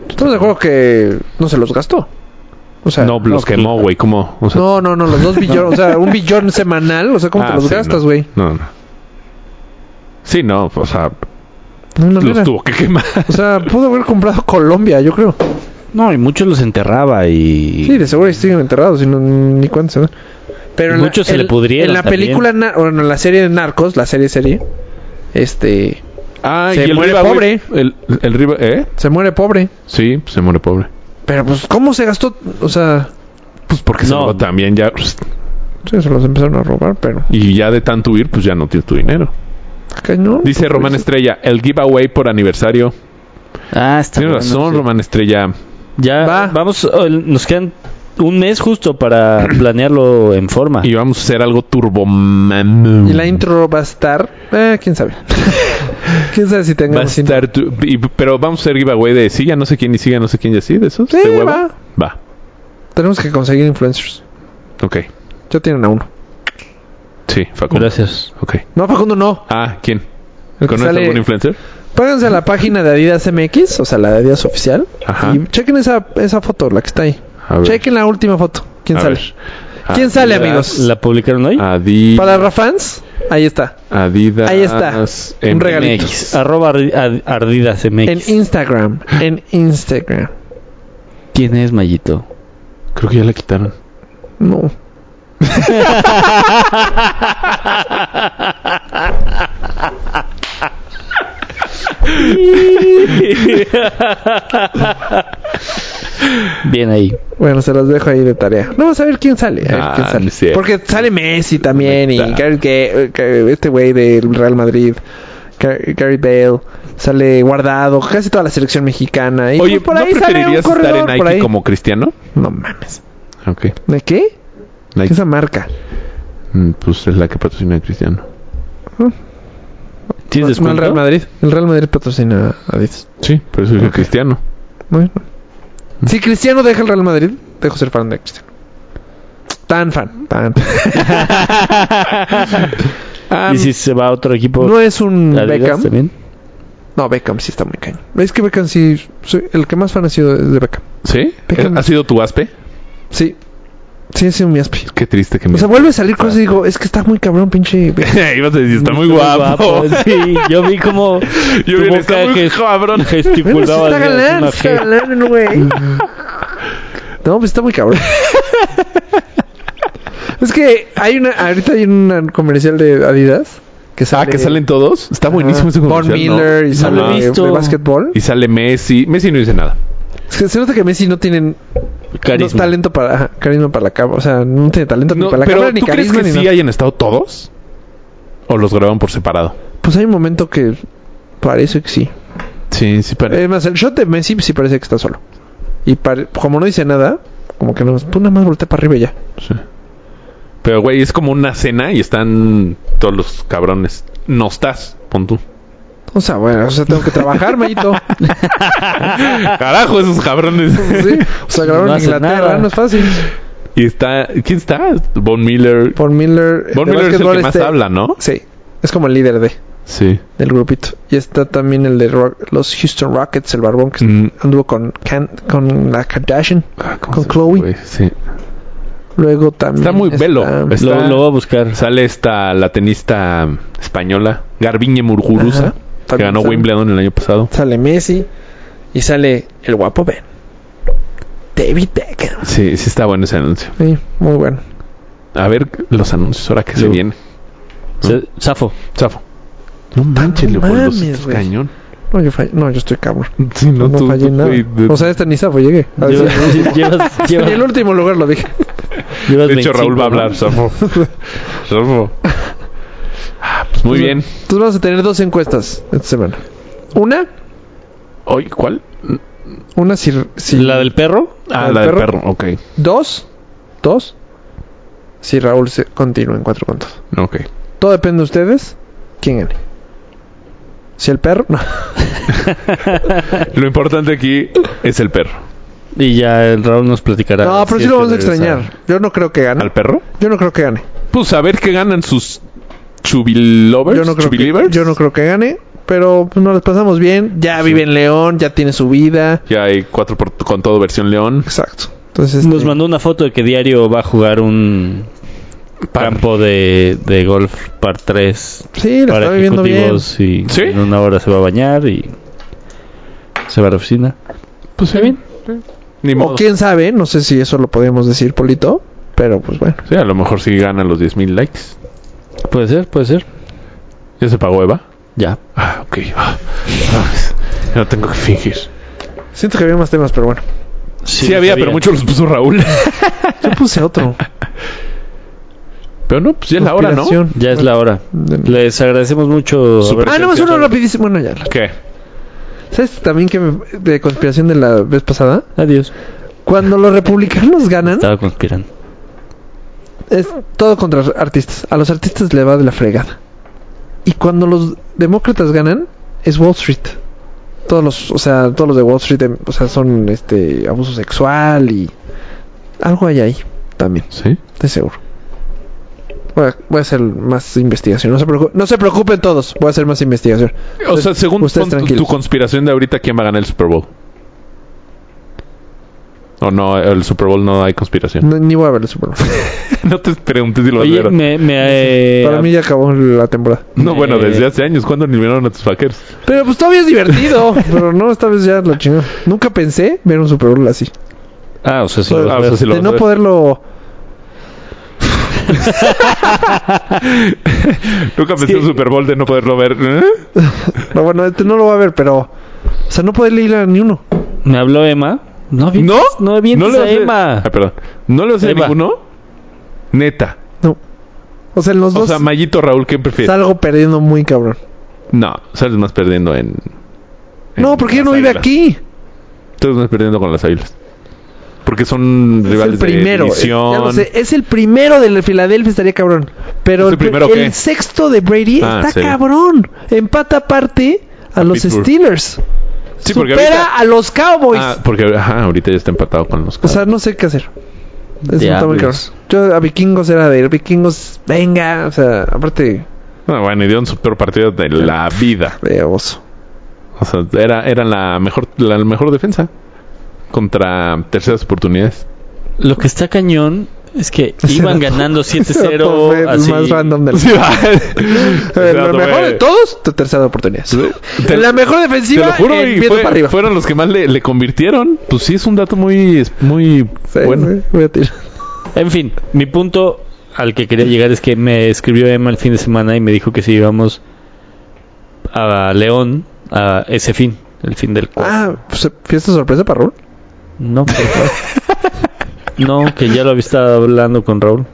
Speaker 1: estamos de acuerdo que no se los gastó. O sea,
Speaker 3: no, los
Speaker 2: no,
Speaker 3: quemó, güey. ¿Cómo? O sea,
Speaker 1: no, no, no, los dos billones, o sea, un billón semanal, o sea, ¿cómo
Speaker 3: ah,
Speaker 1: te los
Speaker 3: sí,
Speaker 1: gastas,
Speaker 3: no.
Speaker 1: güey?
Speaker 3: No, no. Sí, no, o sea,
Speaker 1: No, no,
Speaker 3: los
Speaker 1: mira.
Speaker 3: tuvo que quemar.
Speaker 1: O sea, pudo haber comprado Colombia, yo creo.
Speaker 2: No, y muchos los enterraba y...
Speaker 1: Sí, de seguro siguen enterrados y no, ni cuántos se dan. Pero en la-
Speaker 2: Muchos se le
Speaker 1: en-
Speaker 2: pudrieron
Speaker 1: En la
Speaker 2: también.
Speaker 1: película, bueno, en la serie de Narcos, la serie serie, este,
Speaker 3: Ah,
Speaker 1: Se
Speaker 3: y el
Speaker 1: muere
Speaker 3: Riva,
Speaker 1: pobre.
Speaker 3: El, el Riva, ¿eh?
Speaker 1: se muere pobre.
Speaker 3: Sí, se muere pobre.
Speaker 1: Pero pues, ¿cómo se gastó? O sea,
Speaker 3: Pues porque se
Speaker 2: No.
Speaker 3: robó también ya.
Speaker 1: sí, se los empezaron a robar, pero...
Speaker 3: Y ya de tanto huir, pues ya no tienes tu dinero.
Speaker 1: Cañón.
Speaker 3: Dice
Speaker 1: Pues,
Speaker 3: Román Estrella, el giveaway por aniversario.
Speaker 2: Ah, está
Speaker 3: Tienes
Speaker 2: bueno,
Speaker 3: razón,
Speaker 2: sí.
Speaker 3: Román Estrella.
Speaker 2: Ya
Speaker 1: Va.
Speaker 2: vamos, oh, nos quedan un mes justo para planearlo en forma.
Speaker 3: Y vamos a hacer algo turbo.
Speaker 1: Y la intro va a estar... Eh, quién sabe. quién sabe si
Speaker 3: Va a
Speaker 1: tengamos
Speaker 3: estar tu- y- pero vamos a hacer giveaway de siga no sé quién y siga no sé quién y así, de esos.
Speaker 1: Sí,
Speaker 3: de hueva. Va.
Speaker 1: Tenemos que conseguir influencers.
Speaker 3: Ok.
Speaker 1: Ya tienen a uno.
Speaker 3: Sí, Facundo.
Speaker 2: Gracias.
Speaker 3: Ok.
Speaker 1: No, Facundo, no.
Speaker 3: Ah, ¿quién?
Speaker 1: El que
Speaker 3: ¿Conoces
Speaker 1: sale-
Speaker 3: algún influencer?
Speaker 1: Páganse a la página de Adidas MX, o sea, la de Adidas oficial.
Speaker 3: Ajá.
Speaker 1: Y chequen esa, esa foto, la que está ahí.
Speaker 3: A ver.
Speaker 1: Chequen la última foto. ¿Quién
Speaker 3: A
Speaker 1: sale?
Speaker 3: ver.
Speaker 1: ¿Quién sale, amigos?
Speaker 2: ¿La publicaron hoy?
Speaker 3: Adidas.
Speaker 1: Para Rafans, ahí está.
Speaker 3: Adidas.
Speaker 1: Ahí está. Un
Speaker 3: MX.
Speaker 1: regalito.
Speaker 2: Arroba ardi- ar- ardidas MX.
Speaker 1: En Instagram. En Instagram.
Speaker 2: ¿Quién es Mayito?
Speaker 3: Creo que ya la quitaron.
Speaker 1: No.
Speaker 2: Bien ahí.
Speaker 1: Bueno, se los dejo ahí de tarea. No vamos a ver quién sale. a ver
Speaker 3: Ah,
Speaker 1: quién sale.
Speaker 3: es cierto.
Speaker 1: Porque sale Messi también. Y. Gary, Ga- Ga- este güey del Real Madrid. Ga- Gary Bale. Sale guardado. Casi toda la selección mexicana. Y
Speaker 3: Oye,
Speaker 1: pues por
Speaker 3: ¿no
Speaker 1: ahí sale
Speaker 3: preferirías
Speaker 1: un
Speaker 3: estar en
Speaker 1: corredor
Speaker 3: Nike
Speaker 1: ahí.
Speaker 3: como cristiano?
Speaker 1: No mames.
Speaker 3: Ok.
Speaker 1: ¿De qué? ¿Qué
Speaker 3: Nike.
Speaker 1: es esa marca?
Speaker 3: Mm, Pues es la que patrocina a Cristiano.
Speaker 2: ¿Tienes
Speaker 1: No, el
Speaker 2: descuento?
Speaker 1: Real Madrid. El Real Madrid patrocina a Adidas.
Speaker 3: Sí, por eso es
Speaker 1: Ok.
Speaker 3: Cristiano.
Speaker 1: Bueno. Si Cristiano deja el Real Madrid, dejo ser fan de Cristiano. Tan fan, tan.
Speaker 2: ¿Y si se va a otro equipo?
Speaker 1: no es un Beckham.
Speaker 2: también?
Speaker 1: No, Beckham sí está muy caño. Es que Beckham sí. soy- el que más fan ha sido es de Beckham.
Speaker 3: ¿Sí?
Speaker 1: Beckham.
Speaker 3: ¿Ha sido tu aspe?
Speaker 1: Sí. Sí, ha sido mi aspi.
Speaker 3: Qué triste que me...
Speaker 1: O sea, vuelve a salir cosas y digo, es que está muy cabrón, pinche.
Speaker 3: Ibas a decir, está muy guapo.
Speaker 2: Sí, yo vi como
Speaker 3: Yo vi,
Speaker 2: boca
Speaker 3: está muy cabrón.
Speaker 1: Sí
Speaker 2: gesticulaba.
Speaker 1: está galán, está galán, güey. No, pues está muy cabrón. es que hay una. Ahorita hay un comercial de Adidas. Que
Speaker 3: Ah,
Speaker 1: sale,
Speaker 3: que salen todos. Está buenísimo ese
Speaker 1: Von
Speaker 3: comercial, ¿no?
Speaker 1: Miller y sale de, básquetbol.
Speaker 3: Y sale Messi. Messi no dice nada.
Speaker 1: Es que se nota que Messi no tiene
Speaker 2: Carisma.
Speaker 1: no talento para carisma para la cámara, o sea, no tiene talento ni para la
Speaker 3: pero
Speaker 1: cámara ni
Speaker 3: ¿tú crees
Speaker 1: carisma
Speaker 3: que
Speaker 1: ni
Speaker 3: sí hayan estado todos? ¿O los grabaron por separado?
Speaker 1: Pues hay un momento que parece que sí.
Speaker 3: Sí, sí parece.
Speaker 1: Es más, el shot de Messi sí parece que está solo. Y pare- como no dice nada, como que no, pues nada más voltea para arriba y ya.
Speaker 3: Sí. Pero, güey, es como una cena y están todos los cabrones. No estás, pon tú.
Speaker 1: O sea, bueno, o sea, tengo que trabajar, Mayito.
Speaker 3: Carajo, esos cabrones.
Speaker 1: Sí. O sea, grabaron
Speaker 2: No
Speaker 1: en Inglaterra,
Speaker 2: nada.
Speaker 1: no es fácil.
Speaker 3: y está... ¿Quién está? Von Miller.
Speaker 1: Von Miller.
Speaker 3: Von Miller es el que más
Speaker 1: este-
Speaker 3: habla, ¿no?
Speaker 1: Sí. Es como el líder de,
Speaker 3: Sí.
Speaker 1: del grupito. Y está también el de Rock- los Houston Rockets, el barbón que
Speaker 3: Mm.
Speaker 1: anduvo con, Can- con la Kardashian.
Speaker 3: Ah, ¿cómo
Speaker 1: Con Chloe.
Speaker 3: fue? Sí.
Speaker 1: Luego también.
Speaker 3: Está muy velo.
Speaker 2: Lo, voy a buscar.
Speaker 3: Sale esta la tenista española, Garbiñe Muguruza,
Speaker 1: Ajá.
Speaker 3: Que ganó
Speaker 1: sale.
Speaker 3: Wimbledon el año pasado.
Speaker 1: Sale Messi. Y sale el guapo Ben. David Beckham.
Speaker 3: Sí, sí está bueno ese anuncio.
Speaker 1: Sí, muy bueno.
Speaker 3: A ver los anuncios ahora que se
Speaker 2: Lo-
Speaker 3: viene.
Speaker 2: Se- Zafo.
Speaker 3: Zafo. No manches,
Speaker 1: no
Speaker 3: Leopoldo,
Speaker 1: mames,
Speaker 3: cañón.
Speaker 1: No, yo, fallé- no, yo estoy cabrón.
Speaker 3: Sí,
Speaker 1: No,
Speaker 3: no, tú-
Speaker 1: fallé
Speaker 3: tú,
Speaker 1: nada. O sea, este ni zafo llegué. Decir-
Speaker 2: Llevas, llevas,
Speaker 1: en el último lugar lo dije.
Speaker 2: llevas
Speaker 3: de hecho,
Speaker 2: 25,
Speaker 3: Raúl va a
Speaker 2: ¿no?
Speaker 3: hablar, Zafo. Zafo. Ah, pues muy bien.
Speaker 1: Entonces vamos a tener dos encuestas esta semana. Una,
Speaker 3: Oye, ¿cuál?
Speaker 1: una si, si-
Speaker 2: La del perro.
Speaker 3: Ah,
Speaker 1: ¿El
Speaker 3: la del
Speaker 1: perro?
Speaker 3: perro. Ok.
Speaker 1: dos, dos, si Raúl se continúa en cuatro puntos.
Speaker 3: Ok.
Speaker 1: Todo depende de ustedes. ¿Quién gane? Si el perro, no.
Speaker 3: Lo importante aquí es el perro.
Speaker 2: Y ya el Raúl nos platicará.
Speaker 1: No, pero
Speaker 2: si
Speaker 1: sí lo vamos a extrañar. Yo no creo que gane.
Speaker 3: ¿Al perro?
Speaker 1: Yo no creo que gane.
Speaker 3: Pues a ver qué ganan sus chubilovers.
Speaker 1: Yo no creo que,
Speaker 3: chubilivers.
Speaker 1: yo no creo que gane. Pero pues, nos las pasamos bien. Ya vive en León, ya tiene su vida.
Speaker 3: Ya hay cuatro por- con todo versión León.
Speaker 1: Exacto. Entonces,
Speaker 2: Nos
Speaker 1: este,
Speaker 2: mandó una foto de que diario va a jugar un
Speaker 3: Par.
Speaker 2: campo de, de golf par 3
Speaker 1: sí, la
Speaker 2: para
Speaker 1: está viviendo bien.
Speaker 2: ejecutivos y
Speaker 3: ¿Sí?
Speaker 2: en una hora se va a bañar y se va a la oficina.
Speaker 3: Pues
Speaker 2: bien.
Speaker 3: Ni
Speaker 1: O
Speaker 3: modo.
Speaker 1: quién sabe, no sé si eso lo podemos decir, Polito. Pero pues bueno.
Speaker 3: Sí, a lo mejor sí ganan los 10.000 likes.
Speaker 2: Puede ser, puede ser.
Speaker 3: ¿Ya se pagó Eva?
Speaker 2: Ya.
Speaker 3: Ah, ok. Ah, ya no tengo que fingir.
Speaker 1: Siento que había más temas, pero bueno.
Speaker 3: Sí, había, pero muchos los puso Raúl.
Speaker 1: Yo puse otro.
Speaker 3: pero no, pues ya es la hora, ¿no?
Speaker 2: Ya es la hora. Les agradecemos mucho.
Speaker 1: Ah, no, más uno rapidísimo. Bueno, ya.
Speaker 3: ¿Qué?
Speaker 1: ¿Sabes también que me- de conspiración de la vez pasada?
Speaker 2: Adiós.
Speaker 1: Cuando los republicanos ganan,
Speaker 2: Estaba conspirando.
Speaker 1: Es todo contra artistas. A los artistas le va de la fregada. Y cuando los demócratas ganan, es Wall Street. Todos los, o sea, todos los de Wall Street, em, o sea, son este abuso sexual y algo hay ahí también,
Speaker 3: ¿Sí?
Speaker 1: de seguro. Voy a, voy a hacer más investigación. No se, preocupen, no se preocupen todos. Voy a hacer más investigación.
Speaker 3: O sea, según tu conspiración de ahorita, ¿quién va a ganar el Super Bowl? O no, el Super Bowl no hay conspiración.
Speaker 1: No, ni voy a ver el Super Bowl.
Speaker 3: no te pregunté si lo vas a
Speaker 2: Oye,
Speaker 3: ver.
Speaker 2: me... me eh,
Speaker 1: Para mí ya acabó la temporada.
Speaker 3: No, bueno, desde hace años. ¿Cuándo eliminaron a tus vaqueros?
Speaker 1: Pero pues todavía es divertido. pero no, esta vez ya lo chingó. Nunca pensé ver un Super Bowl así.
Speaker 2: Ah, o sea, sí.
Speaker 1: Ah,
Speaker 2: lo vas a
Speaker 3: o sea,
Speaker 2: ver.
Speaker 3: sí lo
Speaker 1: de no poderlo.
Speaker 3: Nunca pensé
Speaker 2: que-
Speaker 3: un Super Bowl de no poderlo ver. ¿eh?
Speaker 1: No, bueno, este no lo va a ver, pero. O sea, no poderle ir a ni uno.
Speaker 2: Me habló Emma. No, avientes-
Speaker 3: ¿No?
Speaker 2: No avientes
Speaker 3: le
Speaker 2: a Emma.
Speaker 3: Ah, perdón. ¿No le vas a
Speaker 2: Eva.
Speaker 3: ninguno? Neta.
Speaker 1: No. O sea, en los
Speaker 3: O
Speaker 1: dos
Speaker 3: sea, Mayito Raúl, ¿quién prefieres?
Speaker 1: salgo perdiendo muy cabrón.
Speaker 3: No, sales más perdiendo en. en
Speaker 1: No, porque
Speaker 3: las
Speaker 1: no vive
Speaker 3: Águilas.
Speaker 1: aquí.
Speaker 3: Sales más perdiendo con las águilas. Porque son
Speaker 1: Es el
Speaker 3: rivales
Speaker 1: primero.
Speaker 3: de
Speaker 1: eh,
Speaker 3: división.
Speaker 1: ya lo sé. Es el primero del Filadelfia, estaría cabrón. Pero
Speaker 3: ¿Es el
Speaker 1: el,
Speaker 3: primero
Speaker 1: el
Speaker 3: qué?
Speaker 1: sexto de Brady
Speaker 3: Ah,
Speaker 1: está
Speaker 3: sí.
Speaker 1: cabrón. Empata aparte a,
Speaker 3: A
Speaker 1: los
Speaker 3: Pittsburgh.
Speaker 1: Steelers.
Speaker 3: Sí,
Speaker 1: Supera
Speaker 3: ahorita-
Speaker 1: a los Cowboys.
Speaker 3: Ah, porque ajá, ahorita ya está empatado con los
Speaker 1: O sea, no sé qué hacer. Está muy.
Speaker 2: Diablos.
Speaker 1: Yo a Vikingos era de Vikingos, venga, o sea, aparte,
Speaker 3: Ah, bueno, y dieron su peor partido de la vida.
Speaker 1: de oso.
Speaker 3: O sea, era, era la mejor la mejor defensa contra terceras oportunidades.
Speaker 2: Lo que está cañón es que iban ganando
Speaker 1: Fue
Speaker 2: 7-0.
Speaker 1: el
Speaker 2: así.
Speaker 1: más random del. Eh, La
Speaker 3: No,
Speaker 1: mejor de todos, tu tercera oportunidad.
Speaker 3: Te-
Speaker 1: la mejor
Speaker 3: Te
Speaker 1: defensiva,
Speaker 3: lo juro,
Speaker 1: en
Speaker 3: y fue-
Speaker 1: para arriba.
Speaker 3: fueron los que más le, le convirtieron. Pues sí, es un dato muy, muy
Speaker 1: Sí,
Speaker 3: bueno.
Speaker 1: sí, voy a tirar.
Speaker 2: En fin, mi punto al que quería llegar es que me escribió Emma el fin de semana y me dijo que si íbamos a León a ese fin, el fin del cuadro.
Speaker 1: Ah, pues, fiesta sorpresa para Raúl.
Speaker 2: No, por favor. No, que ya lo había estado hablando con Raúl.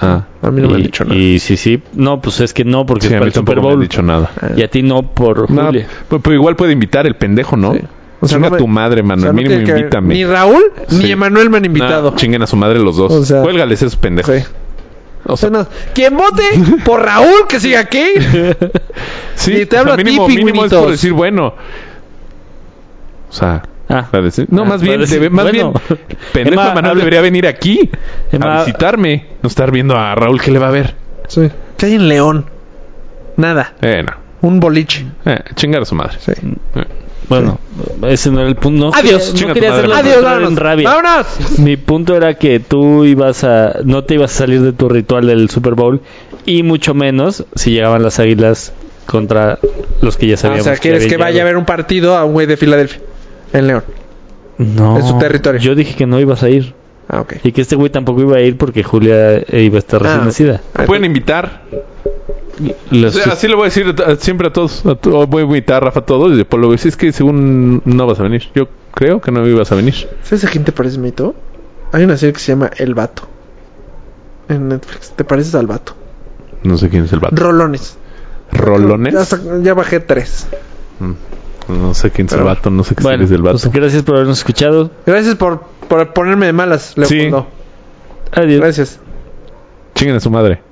Speaker 3: Ah,
Speaker 1: A mí no me han
Speaker 2: y,
Speaker 1: dicho nada.
Speaker 2: y sí, sí. No, pues es que no, porque
Speaker 3: sí,
Speaker 2: es
Speaker 3: a
Speaker 2: para
Speaker 3: mí
Speaker 2: el Super
Speaker 3: tampoco me han
Speaker 2: Bowl.
Speaker 3: dicho nada.
Speaker 2: Y a ti no por
Speaker 3: No,
Speaker 2: Julia.
Speaker 3: pues, pues igual puede invitar el pendejo, ¿no?
Speaker 1: Sí. O sea,
Speaker 3: Chinga
Speaker 1: no me-
Speaker 3: tu madre, mano.
Speaker 1: O sea, no
Speaker 3: mínimo
Speaker 1: que-
Speaker 3: invítame.
Speaker 1: Ni Raúl
Speaker 3: Sí.
Speaker 1: ni Emanuel me han invitado.
Speaker 3: No, chinguen a su madre los dos.
Speaker 1: O sea-
Speaker 3: Cuélgales esos pendejos.
Speaker 1: Sí.
Speaker 3: O sea,
Speaker 1: más, quien vote por Raúl, que siga aquí.
Speaker 3: sí,
Speaker 1: y te
Speaker 3: o
Speaker 1: hablo
Speaker 3: sea,
Speaker 1: a ti,
Speaker 3: mínimo, mínimo es por decir bueno. O sea,
Speaker 2: Ah.
Speaker 3: no,
Speaker 2: Ah,
Speaker 3: más bien, debe- más
Speaker 2: bueno.
Speaker 3: bien, pendejo
Speaker 2: Emma,
Speaker 3: Manuel
Speaker 2: habla-
Speaker 3: debería venir aquí
Speaker 2: Emma-
Speaker 3: a visitarme, no estar viendo a Raúl que le va a ver.
Speaker 1: Sí. ¿Qué hay en León? Nada.
Speaker 3: Eh, no.
Speaker 1: Un boliche.
Speaker 3: Eh, chingar a su madre.
Speaker 1: Sí.
Speaker 3: Eh.
Speaker 2: Bueno, ese no era el punto. No
Speaker 1: Adiós.
Speaker 2: no
Speaker 3: tu
Speaker 2: quería
Speaker 3: madre.
Speaker 2: hacerlo
Speaker 1: Adiós, vámonos.
Speaker 2: rabia.
Speaker 1: ¡Vámonos!
Speaker 2: Mi punto era que tú ibas a. No te ibas a salir de tu ritual del Super Bowl. Y mucho menos si llegaban las águilas contra los que ya
Speaker 1: Ah,
Speaker 2: sabíamos.
Speaker 1: o sea, quieres que
Speaker 2: habían
Speaker 1: vaya a ver un partido a un güey de Filadelfia. En León.
Speaker 2: No.
Speaker 1: en su territorio.
Speaker 2: Yo dije que no ibas a ir.
Speaker 1: Ah, ok.
Speaker 2: Y que este güey tampoco iba a ir porque Julia eh, iba a estar recién
Speaker 1: Ah.
Speaker 2: nacida.
Speaker 3: ¿Me pueden invitar?
Speaker 2: Los-
Speaker 3: O sea, así le voy a decir a- siempre a todos. A voy a invitar a Rafa a todos y después luego decir, es que según no vas a venir. Yo creo que no ibas a venir.
Speaker 1: ¿Sabes a quién te parece, Mito? Hay una serie que se llama El Vato. En Netflix. ¿Te pareces al vato?
Speaker 3: No sé quién es el vato.
Speaker 1: Rolones.
Speaker 3: ¿Rolones?
Speaker 1: Ya, bajé tres.
Speaker 3: No sé quién es el vato, no sé qué
Speaker 2: bueno,
Speaker 3: es del vato.
Speaker 2: pues gracias por habernos escuchado.
Speaker 1: Gracias por, por ponerme de malas, Leopoldo.
Speaker 2: Adiós.
Speaker 1: Gracias.
Speaker 3: Chinguen a su madre.